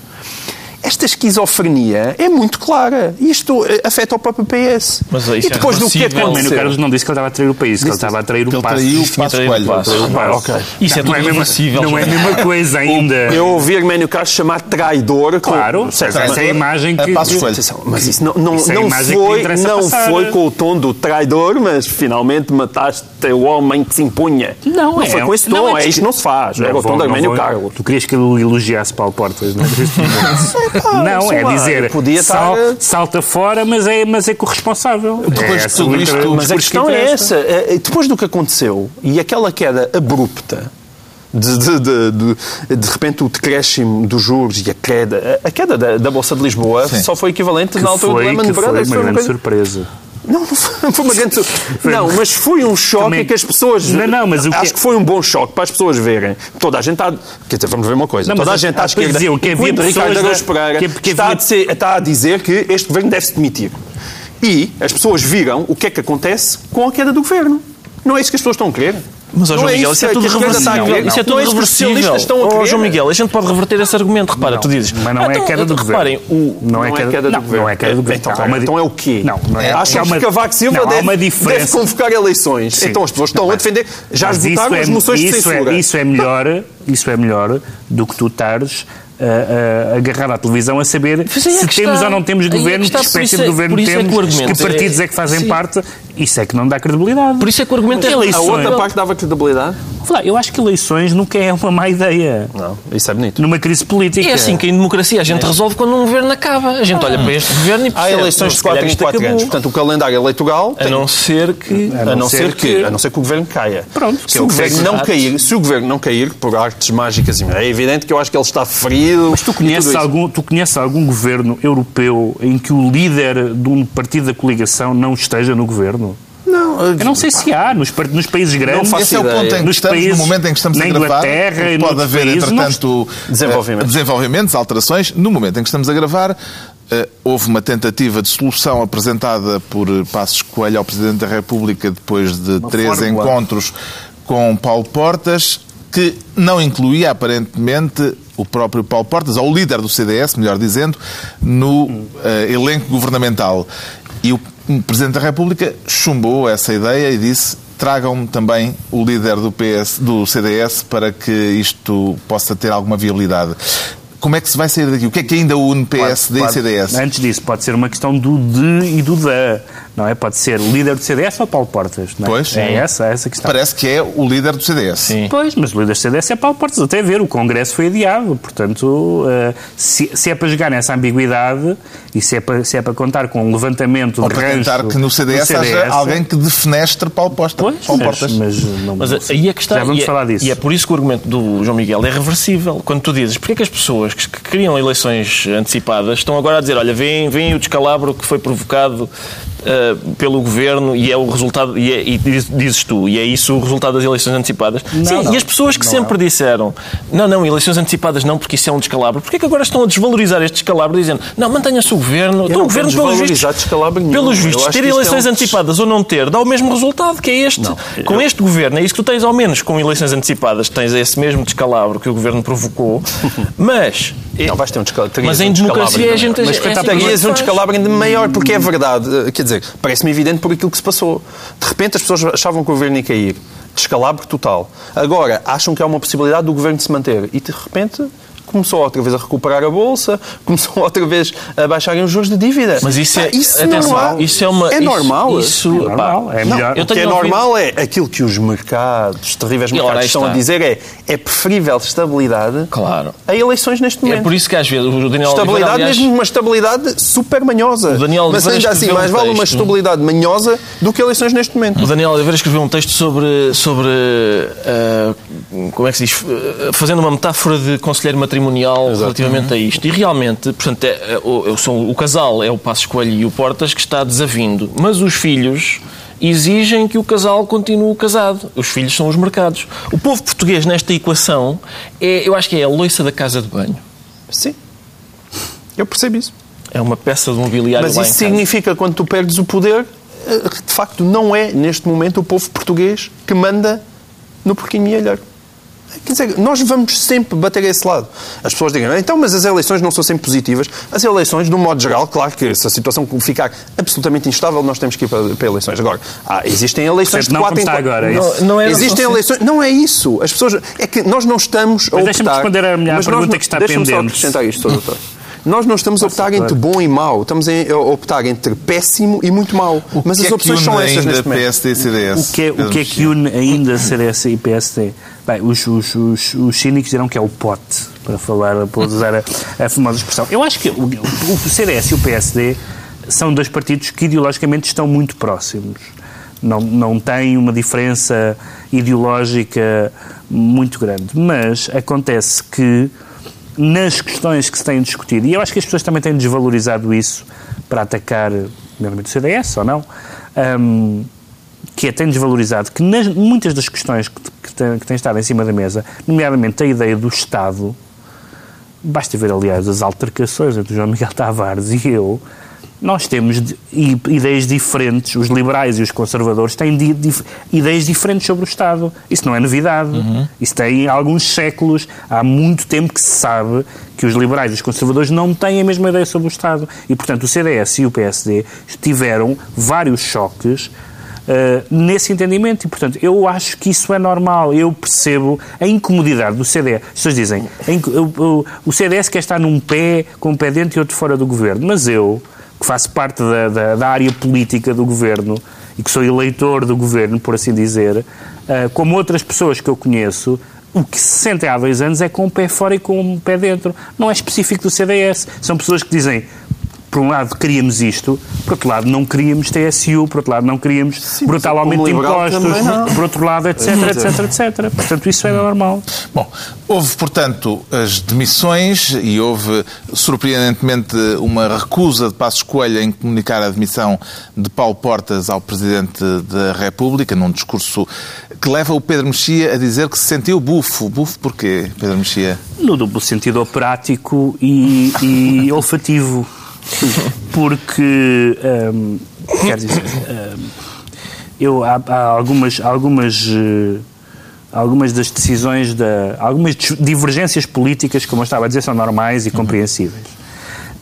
Esta esquizofrenia é muito clara. Isto eh, afeta o próprio PS. Mas isso e é depois do que reversível. O aconteceu... Carlos não disse que ele estava a trair o país, que ele estava a trair o Ele passo. traiu o Passo. Ah. Isso é não, tudo é mesmo, reversível. não é a mesma coisa ainda. Eu ouvi Arménio Carlos chamar traidor. com- Claro, essa é a imagem que... Mas isso não, não, Isso é não foi, não passar. foi com o tom do traidor, mas finalmente mataste o homem que se impunha. Não, não é- foi com esse não, tom, é é, isto não se faz. Era o tom de Arménio Carlos. Tu querias que ele elogiasse Paulo Portas, não é? não, é dizer, podia sal- estar- salta fora, mas é, mas é corresponsável. Depois é de esse tudo isto- inter- o Mas a questão que é essa. É, Depois do que aconteceu e aquela queda abrupta, de, de, de, de, de repente o decréscimo dos juros e a queda, a queda da, da Bolsa de Lisboa Sim. só foi equivalente Que na altura foi, do Lehman Brothers. foi uma grande coisa- surpresa. Não, não foi, não foi uma grande. Não, mas foi um choque Também- que as pessoas. Não, não, mas o que Acho é- que foi um bom choque para as pessoas verem. Toda a gente está. Quer dizer, vamos ver uma coisa. Não, Toda a gente à as pessoas esquerda. diziam que havia Ricardo Araújo Pereira, está, havia- dizer, está a dizer que este governo deve-se demitir. E as pessoas viram o que é que acontece com a queda do governo. Não é isso que as pessoas estão a querer. Mas, ó, João é Miguel, isso é tudo está a reversível. Isso é tudo reversível. estão a Ó. João Miguel, a gente pode reverter esse argumento. Repara, Não, tu dizes... Mas não é então, queda do então, governo. Reparem, o... Não é é queda, queda do não, governo. Não é queda do governo. Então, uma- então é o quê? Não, não é. Acham que Cavaco Silva deve, convocar eleições. Sim. Então as pessoas estão a defender. Já esgotaram isso as é- moções de censura. É, isso é melhor, isso é melhor do que tu estares a, a, agarrado à televisão a saber é se que temos está. ou não temos é governo, que, está, espécie de é- governo isso é que temos, que partidos é- é, que fazem Sim. parte. Isso é que não dá credibilidade. Por isso é que o argumento é... Eleições. A outra parte dava credibilidade? Vou lá, Eu acho que eleições nunca é uma má ideia. Não, isso é bonito. Numa crise política. É assim que em democracia a gente resolve quando um governo acaba. A gente olha para este governo e Há percebe, eleições "Não, de se calhar 4 em isto 4 acabou." anos. Portanto, o calendário eleitoral A tem- não ser que... A não, ser que, a não ser que o governo caia. Pronto, que se é o, governo sei. não cair, se o governo não cair por artes mágicas, é evidente que eu acho que ele está ferido. Mas tu conheces, algum, tu conheces algum governo europeu em que o líder de um partido da coligação não esteja no governo? Não, Eu não sei se há, nos, nos países grandes. faço Esse é o ideia. ponto em que Nos estamos, países- no momento em que estamos a gravar. Inglaterra e Pode haver, países, entretanto, Desenvolvimentos. eh, desenvolvimentos, alterações. No momento em que estamos a gravar, eh, houve uma tentativa de solução apresentada por eh, Passos Coelho ao Presidente da República depois de três fórmula. encontros com Paulo Portas, que não incluía, aparentemente, o próprio Paulo Portas, ou o líder do CDS, melhor dizendo, no eh, elenco governamental. E o Presidente da República chumbou essa ideia e disse tragam-me também o líder do, PS, do CDS para que isto possa ter alguma viabilidade. Como é que se vai sair daqui? O que é que ainda une PSD Claro, e CDS? Antes disso, pode ser uma questão do de e do da. Não é? Pode ser o líder do CDS ou Paulo Portas. Não é? Pois. É essa, é essa questão. Parece que é o líder do CDS. Sim. Pois, mas o líder do CDS é Paulo Portas. Até ver, o Congresso foi adiado. Portanto, eh, se, se é para jogar nessa ambiguidade e se é para, se é para contar com um levantamento Ou de para tentar que no CDS, do haja alguém que defenestre Paulo, Posta, Pois, Paulo mas, Portas. mas não, Mas aí é que está. Já vamos e é, falar disso. E é por isso que o argumento do João Miguel é reversível. Quando tu dizes porque é que as pessoas que que queriam eleições antecipadas estão agora a dizer: olha, vem, vem o descalabro que foi provocado eh, pelo governo e é o resultado, e, é- e diz- dizes tu, e é isso o resultado das eleições antecipadas. Sim, não. e as pessoas que sempre disseram: não, não, eleições antecipadas não, porque isso é um descalabro, porque é que agora estão a desvalorizar este descalabro dizendo: não, mantenha-se o governo, então não o governo, pelos vistos, pelos Eu vistos ter é eleições um- antecipadas ou não ter, dá o mesmo resultado, que é este. com este governo, é isso que tu tens ao menos com eleições antecipadas, tens esse mesmo descalabro que o governo provocou, mas. Não, vais ter um descalabro. Mas um em democracia descalabro a gente- é Mas que terias um descalabro ainda maior, porque é verdade. Eh, Quer dizer, parece-me evidente por aquilo que se passou. De repente as pessoas achavam que o governo ia cair. Descalabro total. Agora, acham que há uma possibilidade do governo se manter. E de repente começou outra vez a recuperar a bolsa, começou outra vez a baixarem os juros de dívida. Mas isso é, Ah, isso atenção, não há- isso é uma. É isso- normal. Isso, É normal, é Não, melhor. O que é ouvido- normal é aquilo que os mercados, terríveis ora, mercados, estão a dizer é é preferível estabilidade Claro. a eleições neste momento. É por isso que às vezes o Daniel Oliveira, Estabilidade, aliás, mesmo uma estabilidade super manhosa. O Daniel Mas ainda assim, mais um vale uma texto. estabilidade manhosa do que eleições neste momento. O Daniel Oliveira escreveu um texto sobre, sobre ah, como é que se diz, fazendo uma metáfora de conselheiro matrimonial relativamente a isto. E realmente, portanto, é, é, o, o casal é o Passos Coelho e o Portas que está desavindo, mas os filhos exigem que o casal continue casado. Os filhos são os mercados. O povo português nesta equação é, eu acho que é a loiça da casa de banho. Sim. Eu percebo isso. É uma peça de mobiliário Mas isso significa, quando tu perdes o poder, eh, de facto não é, neste momento, o povo português que manda no porquinho e alheiro. Quer dizer, nós vamos sempre bater a esse lado. As pessoas digam, então, mas as eleições não são sempre positivas. As eleições, de um modo geral, claro que se a situação ficar absolutamente instável, nós temos que ir para, para eleições. Agora, há- existem eleições Certo, de não quatro em como está agora, é não, isso? Não era existem só- eleições... Não é isso. As pessoas... É que nós não estamos a Mas deixa-me responder a minha nós pergunta não- que está deixa-me só pendente. acrescentar isto, Sr. doutor. Nós não estamos a optar entre bom e mau, estamos a optar entre péssimo e muito mau. Mas O que as é opções são ainda neste momento. PSD e CDS? O que, é, o que é que une ainda CDS e PSD? Bem, os, os, os, os cínicos dirão que é o pote, para falar, para usar a, a famosa expressão. Eu acho que o, o, o CDS e o PSD são dois partidos que ideologicamente estão muito próximos. Não, não têm uma diferença ideológica muito grande. Mas acontece que nas questões que se têm discutido, e eu acho que as pessoas também têm desvalorizado isso para atacar, primeiramente, o CDS ou não, hum, que é, tem desvalorizado, que nas, muitas das questões que, que, tem, que têm estado em cima da mesa, nomeadamente a ideia do Estado, basta ver, aliás, as altercações entre o João Miguel Tavares e eu, nós temos ideias diferentes, os liberais e os conservadores têm di- dif- ideias diferentes sobre o Estado. Isso não é novidade. Isso tem alguns séculos, há muito tempo que se sabe que os liberais e os conservadores não têm a mesma ideia sobre o Estado. E, portanto, o CDS e o PSD tiveram vários choques Uh, nesse entendimento. E, portanto, eu acho que isso é normal. Eu percebo a incomodidade do CDS. As pessoas dizem, o- o CDS quer estar num pé, com um pé dentro e outro fora do governo. Mas eu, que faço parte da, da- da área política do governo e que sou eleitor do governo, por assim dizer, uh, como outras pessoas que eu conheço, o que se sentem há dois anos é com um pé fora e com um pé dentro. Não é específico do CDS. São pessoas que dizem, por um lado queríamos isto, por outro lado não queríamos TSU, por outro lado não queríamos brutal mas aumento de impostos, por outro lado, etc, etc, etc. Portanto, isso é normal. Bom, houve, portanto, as demissões e houve, surpreendentemente, uma recusa de Passos Coelho em comunicar a demissão de Paulo Portas ao Presidente da República, num discurso que leva o Pedro Mexia a dizer que se sentiu bufo. Bufo porquê, Pedro Mexia? No duplo sentido operático e, e olfativo. Porque, hum, quer dizer, hum, eu, há, há algumas, algumas, eh, algumas das decisões, da, algumas divergências políticas, como eu estava a dizer, são normais e compreensíveis.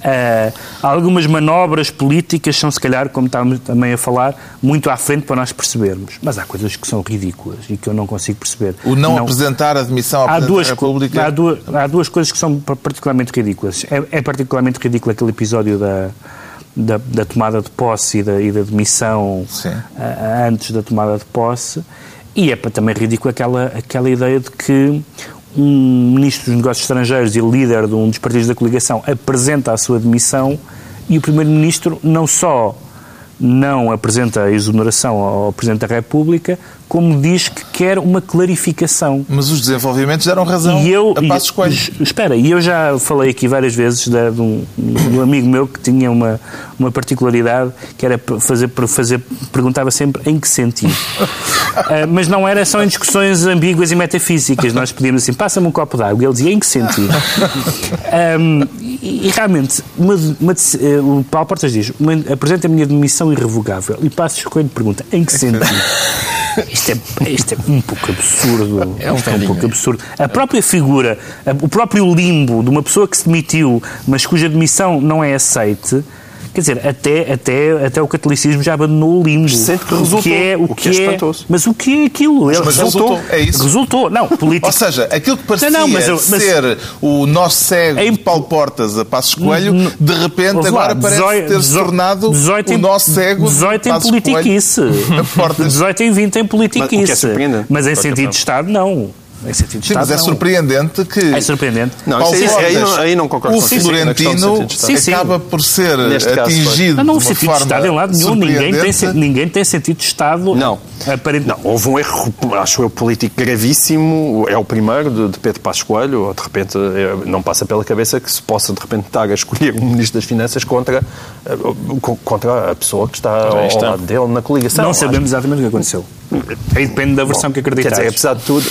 Ah, algumas manobras políticas são, se calhar, como estávamos também a falar, muito à frente para nós percebermos. Mas há coisas que são ridículas e que eu não consigo perceber. O não, apresentar a demissão ao Há duas, República? há, duas, há duas coisas que são pa- particularmente ridículas. É, é particularmente ridículo aquele episódio da, da, da tomada de posse e da, e da demissão ah, antes da tomada de posse. E é também ridículo aquela, aquela ideia de que um ministro dos negócios estrangeiros e líder de um dos partidos da coligação apresenta a sua demissão e o primeiro-ministro não só não apresenta a exoneração ao Presidente da República, como diz que quer uma clarificação. Mas os desenvolvimentos deram razão E eu, a Passos Coelho. es- Espera, e eu já falei aqui várias vezes de, de um, de um amigo meu que tinha uma, uma particularidade que era fazer, fazer, perguntava sempre em que sentido. Ah, mas não era só em discussões ambíguas e metafísicas. Nós pedíamos assim, passa-me um copo d'água. Ele dizia, em que sentido? Ahm, e, e realmente, uma, uma eh, o Paulo Portas diz, "Uma- apresenta a minha demissão irrevogável. E Passos Coelho pergunta, em que sentido? Isto é, isto é um pouco absurdo. É um é um pouco absurdo. A própria figura, o próprio limbo de uma pessoa que se demitiu, mas cuja demissão não é aceite, quer dizer, até, até, até o catolicismo já abandonou o limbo. Sente que O resultou, é, o o que é espantoso. Mas o que é aquilo? Ele Mas resultou, é isso. Resultou. Não, político. Ou seja, aquilo que parecia Não, não, mas eu- mas- ser o nosso cego É de Paulo Portas a Passos Coelho, de repente lá, agora parece 18 ter se tornado 18 o em- nosso cego de 18 em Passos Coelho politiquice. a Portas. 18 em 20 em Mas o que é politiquice. surpreendente. Mas em sentido de Estado, não. Em sentido de Sim, mas Estado, é não. surpreendente que É surpreendente. Não, Paulo isso aí- Portas, aí não- aí não concordo o questão do Florentino. Sim, sim. acaba por ser Neste caso, atingido Não, não houve de uma sentido de Estado em lado nenhum. Ninguém tem, ninguém tem sentido de Estado. Não. Aparente, Não, houve um erro, acho eu, político gravíssimo. É o primeiro de, de Pedro Passos Coelho. Ou, de repente, eh, não passa pela cabeça que se possa, de repente, estar a escolher um Ministro das Finanças contra, eh, co- contra a pessoa que está ao, está. ao lado dele na coligação. Não Acho- sabemos exatamente o que aconteceu. Aí depende da versão que Quer acreditas. dizer, apesar de tudo,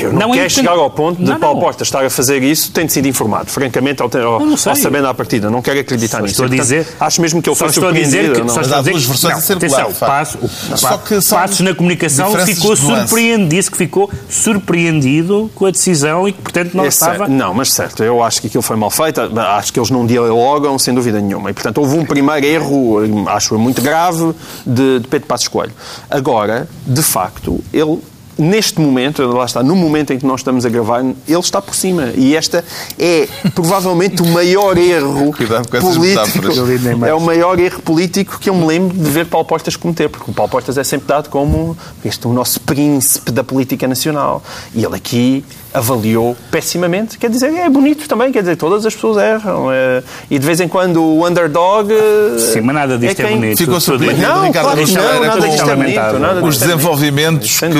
eu não, Não, quero chegar ao ponto de Não, Paulo não. Portas estar a fazer isso, tem de sido informado. Francamente, ao, ao, Eu não ao sabendo à partida, não quero acreditar Só nisso. estou a E, portanto, dizer- acho mesmo que ele foi a dizer surpreendido. que, não. só estou a dizer que- não, circular, atenção, passo, o, Só que Passos na comunicação ficou surpreendido, disse que ficou surpreendido com a decisão e que, portanto, não É estava... certo. Não, mas certo, eu acho que aquilo foi mal feito, acho que eles não dialogam, sem dúvida nenhuma. E, portanto, houve um primeiro erro, acho eu, muito grave, de, de Pedro Passos Coelho. Agora, de facto, ele. Neste momento, lá está, no momento em que nós estamos a gravar, ele está por cima. E esta é provavelmente o maior erro Cuidado com essas político. metáforas. É o maior erro político que eu me lembro de ver Paulo Portas cometer, porque o Paulo Portas é sempre dado como este o nosso príncipe da política nacional. E ele aqui avaliou pessimamente. Quer dizer, é bonito também, quer dizer, todas as pessoas erram. é, e de vez em quando o underdog. eh, Sim, mas nada disto é, quem- bonito. Ficou surpreendido. Não, Ricardo claro não, nada disto é bonito. Nada Os é desenvolvimentos Sem que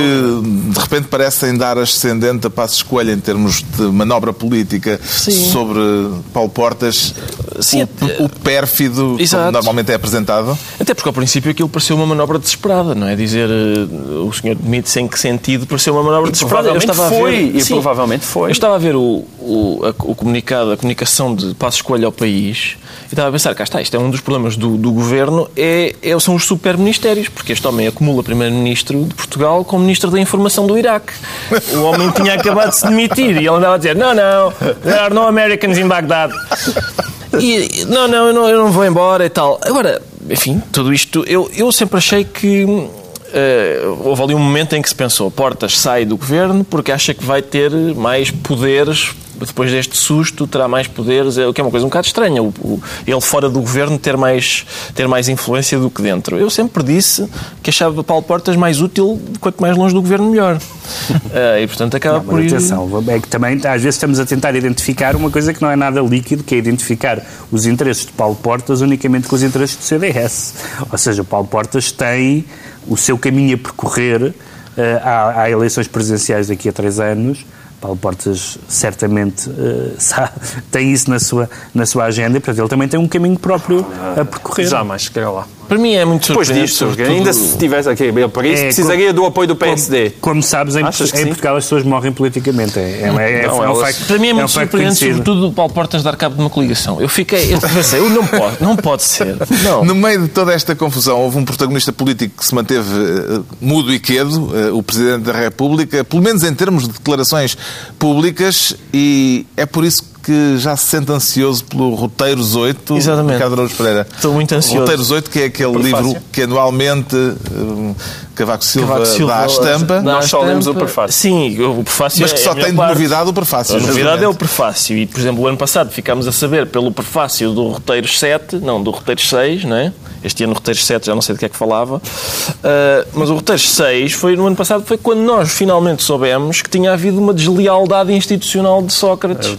de repente parecem dar ascendente a passo escolha em termos de manobra política sobre Paulo Portas, Sim, o, o pérfido, como Exato. normalmente é apresentado. Até porque ao princípio aquilo pareceu uma manobra desesperada, não é? Dizer eh, o senhor demite-se em que sentido pareceu uma manobra desesperada. Eu estava a foi, ver, e provavelmente foi. Eu estava a ver o, o, a- o comunicado, a comunicação de passo escolha ao país e estava a pensar, cá está, isto é um dos problemas do, do governo, é, é- são os superministérios, porque este homem acumula primeiro-ministro de Portugal com ministro da informação do Iraque. O homem tinha acabado de se demitir e ele andava a dizer, não, não, there are no Americans in Baghdad. E, não, não eu, não, eu não vou embora e tal. Agora, enfim, tudo isto, eu, eu sempre achei que eh, houve ali um momento em que se pensou, Portas sai do governo porque acha que vai ter mais poderes depois deste susto terá mais poderes, é- o que é uma coisa um bocado estranha, o, o- ele fora do governo ter mais, ter mais influência do que dentro. Eu sempre disse que achava Paulo Portas mais útil, quanto mais longe do governo, melhor. Eh, e portanto acaba por Mas ir... atenção, é que também às vezes estamos a tentar identificar uma coisa que não é nada líquido, que é identificar os interesses de Paulo Portas unicamente com os interesses do CDS. Ou seja, o Paulo Portas tem o seu caminho a percorrer. eh, há, há eleições presidenciais daqui a três anos. Paulo Portas certamente eh, sabe- tem isso na sua, na sua agenda portanto, ele também tem um caminho próprio a percorrer. Jamais chegará lá. Para mim é muito Depois surpreendente, disto, sobretudo- ainda se tivesse aqui, ele para isso É, precisaria do apoio do PSD. Como, como sabes, em, em? Portugal as pessoas morrem politicamente. É, é, é, Não, é um elas- facto, Para mim é muito um surpreendente, conhecido. sobretudo o Paulo Portas dar cabo de uma coligação. Eu fiquei, eu pensei, eu não pode, não pode ser. Não. No meio de toda esta confusão, houve um protagonista político que se manteve eh, mudo e quedo, eh, o Presidente da República, pelo menos em termos de declarações públicas, e é por isso que já se sente ansioso pelo Roteiros 8, Exatamente. Ricardo Araújo Pereira. Estou muito ansioso. Roteiros 8, que é aquele Prefácio. livro que anualmente eh, Cavaco Silva, Cavaco Silva dá à estampa, dá Nós só lemos o prefácio. Sim, o prefácio mas que é só tem de parte. novidade o prefácio. A novidade é o prefácio. E, por exemplo, o ano passado ficámos a saber pelo prefácio do Roteiros 7, não, do Roteiros 6, não é? Este ano o Roteiros 7 já não sei do que é que falava. Ah, mas o Roteiros 6 foi no ano passado, foi quando nós finalmente soubemos que tinha havido uma deslealdade institucional de Sócrates.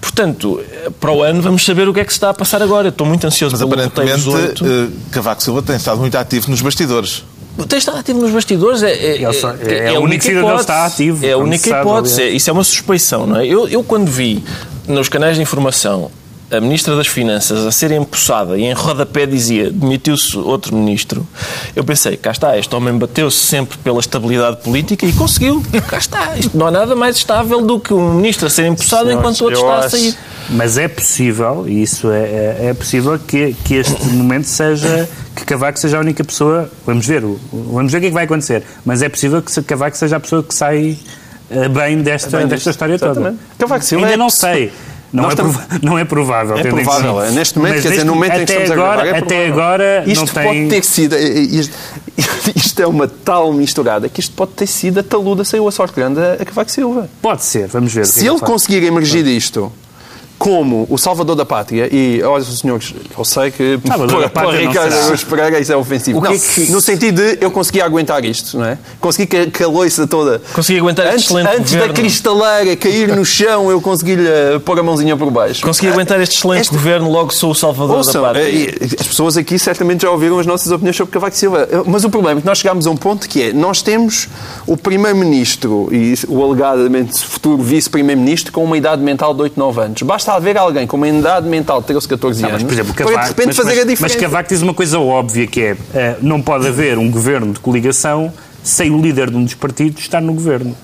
Portanto, para o ano vamos saber o que é que se está a passar agora. Eu estou muito ansioso Mas pelo aparentemente Roteiros 8. eh, Cavaco Silva tem estado muito ativo nos bastidores. Tem estado ativo nos bastidores, é, é, Ele só- é a única ele está ativo, É a única hipótese. aliás. Isso é uma suspeição, não é? Eu, eu quando vi nos canais de informação a Ministra das Finanças a ser empossada e em rodapé dizia demitiu-se outro ministro, eu pensei, cá está, este homem bateu-se sempre pela estabilidade política e conseguiu. Cá está. Isto não há nada mais estável do que um ministro a ser empossado Senhores, enquanto o outro está a acho- sair. Mas é possível, e isso é, é, é possível, que, que este momento seja. que Cavaco seja a única pessoa. Vamos ver, vamos ver o que é que vai acontecer. Mas é possível que Cavaco seja a pessoa que sai eh, bem desta, Bem desta história toda. exatamente. Cavaco Silva Ainda é não sei. Não é, estamos- não é provável. É provável, é. Neste momento, Mas quer dizer, no momento em que estamos a agora, gravar, é Até agora Isto não pode tem... ter sido. Isto, isto é uma tal misturada que isto pode ter sido a taluda saiu a sorte grande a Cavaco Silva. Pode ser, vamos ver. é Se ele conseguir emergir disto como o salvador da pátria, e olha, senhores, eu sei que Salvador para, da Ricardo. Araújo Pereira isso é ofensivo. Que Não, é que- No sentido de eu conseguir aguentar isto, não é? Consegui que, que a loiça toda. Consegui aguentar antes, excelente antes da governo. cristaleira cair no chão, eu consegui-lhe eh, pôr a mãozinha por baixo. Consegui aguentar este excelente Este- governo, logo sou o salvador Ouçam, da pátria. eh, as pessoas aqui certamente já ouviram as nossas opiniões sobre Cavaco Silva. Eh, Mas o problema é que nós chegámos a um ponto que é, nós temos o Primeiro-Ministro e o alegadamente futuro Vice-Primeiro-Ministro com uma idade mental de 8, 9 anos. Basta haver alguém com uma idade mental de 13, 14 Não, anos mas, por exemplo, para Cavaco, de repente mas, fazer mas, a diferença. Mas Cavaco diz uma coisa óbvia que é eh, não pode haver um governo de coligação sem o líder de um dos partidos estar no governo.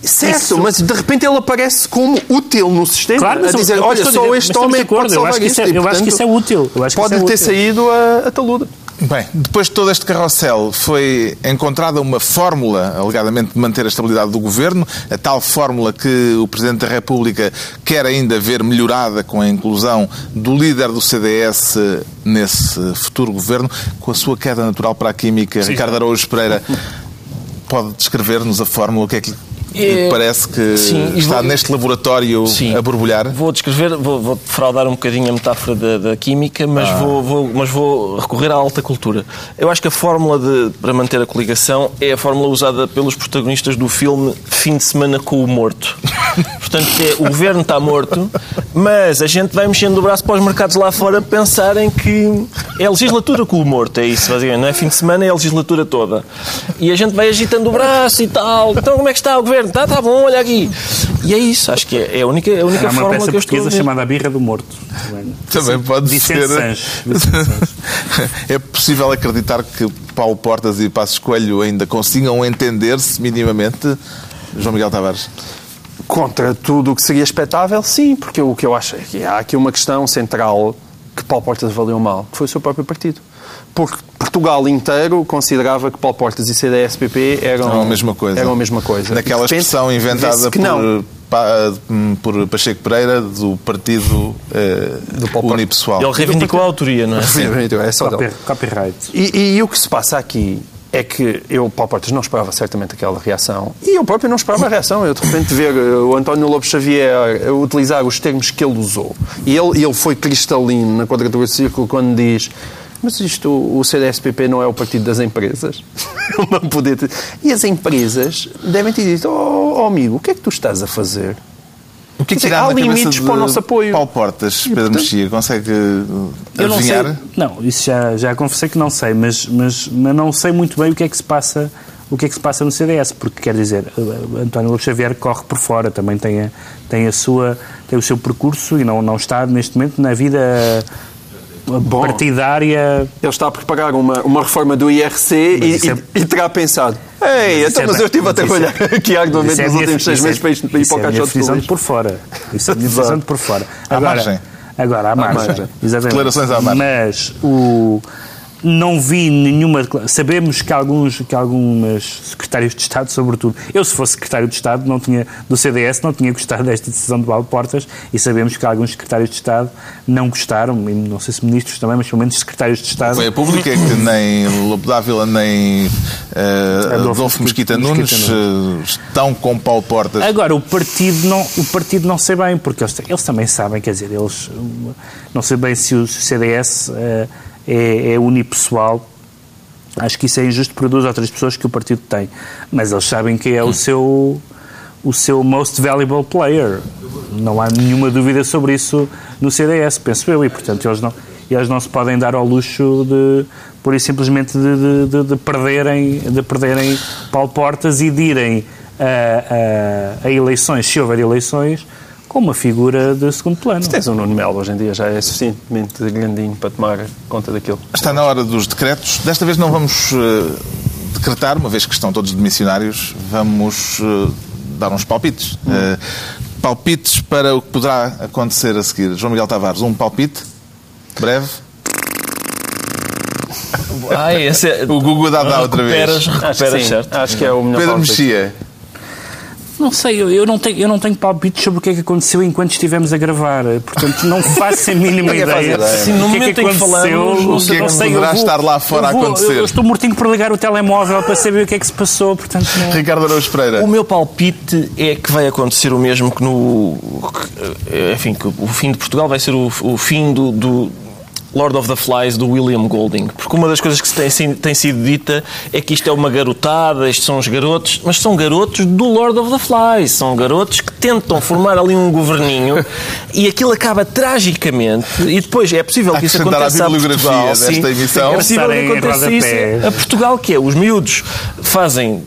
Certo, Isso- mas de repente ele aparece como útil no sistema. Claro, mas a eu- dizer, eu olha, só este homem é pode acordo, eu salvar acho que isso isto. é- eu acho que portanto, isso é útil, eu acho que pode é ter útil. saído a, a taluda. Bem, depois de todo este carrossel, foi encontrada uma fórmula, alegadamente, de manter a estabilidade do governo, a tal fórmula que o Presidente da República quer ainda ver melhorada com a inclusão do líder do CDS nesse futuro governo, com a sua queda natural para a química. Ricardo Araújo Pereira pode descrever-nos a fórmula, o que é que É- Parece que Sim, está vou- neste laboratório Sim. a borbulhar. Vou descrever, vou, vou defraudar um bocadinho a metáfora da, da química, mas, Ah. vou, vou- mas vou recorrer à alta cultura. Eu acho que a fórmula de- para manter a coligação é a fórmula usada pelos protagonistas do filme Fim de Semana com o Morto. Portanto, é, o governo está morto, mas a gente vai mexendo o braço para os mercados lá fora pensarem que é a legislatura com o morto, é isso, basicamente. Não é fim de semana, é a legislatura toda. E a gente vai agitando o braço e tal. Então, como é que está o governo? Está, tá bom, olha aqui. E é isso, acho que é, é a única, a única Há uma peça que eu estou a portuguesa chamada A Birra do Morto. Também pode Vicente ser. Sanches. Vicente Sanches. é possível acreditar que Paulo Portas e Passos Coelho ainda consigam entender-se minimamente? João Miguel Tavares. Contra tudo o que seria expectável, sim, porque o que eu acho é que há aqui uma questão central que Paulo Portas valeu mal, que foi o seu próprio partido. Porque Portugal inteiro considerava que Paulo Portas e CDS-PP eram, Eram a mesma coisa. Eram a mesma coisa. Naquela repente, expressão inventada por, não. Pa- por Pacheco Pereira do partido eh, Do Paulo unipessoal. Ele reivindicou a autoria, não é? É só. Copy- Copyright. E, e- e o que se passa aqui é que eu, Paulo Portas, não esperava certamente aquela reação. E eu próprio não esperava a reação. Eu, de repente, ver eh, o António Lobo Xavier eh, utilizar os termos que ele usou. E ele, ele foi cristalino na quadratura do círculo quando diz mas isto, o CDSPP não é o partido das empresas? Não podia ter... E as empresas devem ter dito, oh, oh, amigo, o que é que tu estás a fazer? O que é que dizer, há limites para o nosso apoio. Paulo Portas, Pedro portanto- Mexia, consegue Eu não sei. adivinhar? Não, isso já, já confessei que não sei, mas, mas, mas não sei muito bem o que é que se passa. O que é que se passa no CDS? Porque quer dizer, eh, António Lobo Xavier corre por fora, também tem, a, tem, a sua, tem o seu percurso e não, não está neste momento na vida eh, partidária. Ele está a preparar uma, uma reforma do IRC e, é- e- e terá pensado Ei, Mas então, é mas eu estive a é- trabalhar aqui arduamente é nos últimos seis isso é- meses para ir, para ir isso para o é caixote de por fora. Isso é a minha visão de por fora. À Agora, margem. agora à margem. margem. Declarações à margem. Mas o, não vi nenhuma. Sabemos que alguns que algumas secretários de Estado, sobretudo, eu se fosse secretário de Estado não tinha do CDS não tinha gostado desta decisão de Paulo Portas e sabemos que alguns secretários de Estado não gostaram, e não sei se ministros também, mas pelo menos secretários de Estado. Foi a pública que nem Lobo Dávila nem eh, Adolfo Adolfo Mesquita Mesquita Nunes eh, estão com Paulo Portas. Agora, o partido não, o partido não sei bem, porque eles, eles também sabem, quer dizer, eles uh, não sei bem se o CDS uh, é, é unipessoal. Acho que isso é injusto para duas ou três pessoas que o partido tem. Mas eles sabem que é o seu, o seu most valuable player. Não há nenhuma dúvida sobre isso no CDS, penso eu. E, portanto, eles não, eles não se podem dar ao luxo de, pura e simplesmente, de, de, de- de perderem, de perderem Paulo Portas e de irem a, a- a eleições, se houver eleições, com uma figura de segundo plano. Tens um Nuno Melo hoje em dia, já é suficientemente grandinho para tomar conta daquilo. Está na hora dos decretos. Desta vez não vamos eh, decretar, uma vez que estão todos demissionários, vamos eh, dar uns palpites. Eh, palpites para o que poderá acontecer a seguir. João Miguel Tavares, um palpite? Breve? Ai, esse é... O Google dá, dá outra vez. Recuperas, Acho que, recuperas, sim, certo? acho que é o melhor Pedro palpite. Mexia. Não sei, eu, eu não tenho, eu não tenho palpites sobre o que é que aconteceu enquanto estivemos a gravar. Portanto, não faço a mínima ideia. ideia. Sim, no o que é momento que em que aconteceu, falamos, não O que é que não sei, eu poderá vou- estar lá fora a eu vou- acontecer? Eu estou mortinho por ligar o telemóvel para saber o que é que se passou, portanto não... Ricardo Araújo Pereira. O meu palpite é que vai acontecer o mesmo que no. que, Enfim, que o fim de Portugal vai ser o, o fim do, do Lord of the Flies do William Golding. Porque uma das coisas que tem, tem sido dita é que isto é uma garotada, estes são os garotos, mas são garotos do Lord of the Flies. São garotos que tentam formar ali um governinho e aquilo acaba tragicamente. E depois é possível que isso aconteça a bibliografia Portugal. desta sim. emissão. É possível que aconteça isso a Portugal, que é os miúdos fazem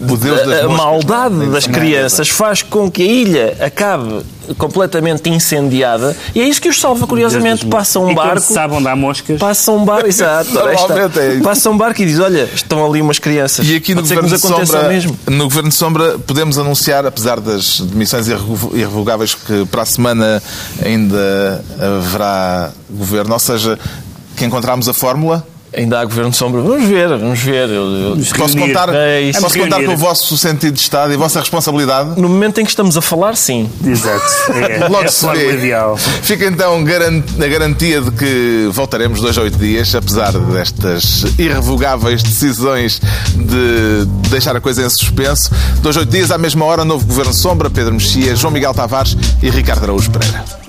O Deus das a, a maldade das crianças faz com que a ilha acabe completamente incendiada e é isso que os salva, curiosamente. Passa um barco. se sabe onde há moscas... Passa um barco, exato. Normalmente é isso. Passa um barco e diz: Olha, estão ali umas crianças. E aqui no Pode Governo, Sombra, mesmo. no Governo de Sombra podemos anunciar, apesar das demissões irrevo- irrevogáveis, que para a semana ainda haverá governo. Ou seja, que encontramos a fórmula Ainda há governo de sombra. Vamos ver, vamos ver. Eu, eu, Posso reunir. contar, É isso. posso contar com o vosso sentido de Estado e a vossa responsabilidade? no momento em que estamos a falar, sim. Exato. É, Logo é se vê. ideal. Fica então a garantia de que voltaremos dois a oito dias, apesar destas irrevogáveis decisões de deixar a coisa em suspenso. Dois a oito dias, à mesma hora, novo Governo Sombra, Pedro Mexia, João Miguel Tavares e Ricardo Araújo Pereira.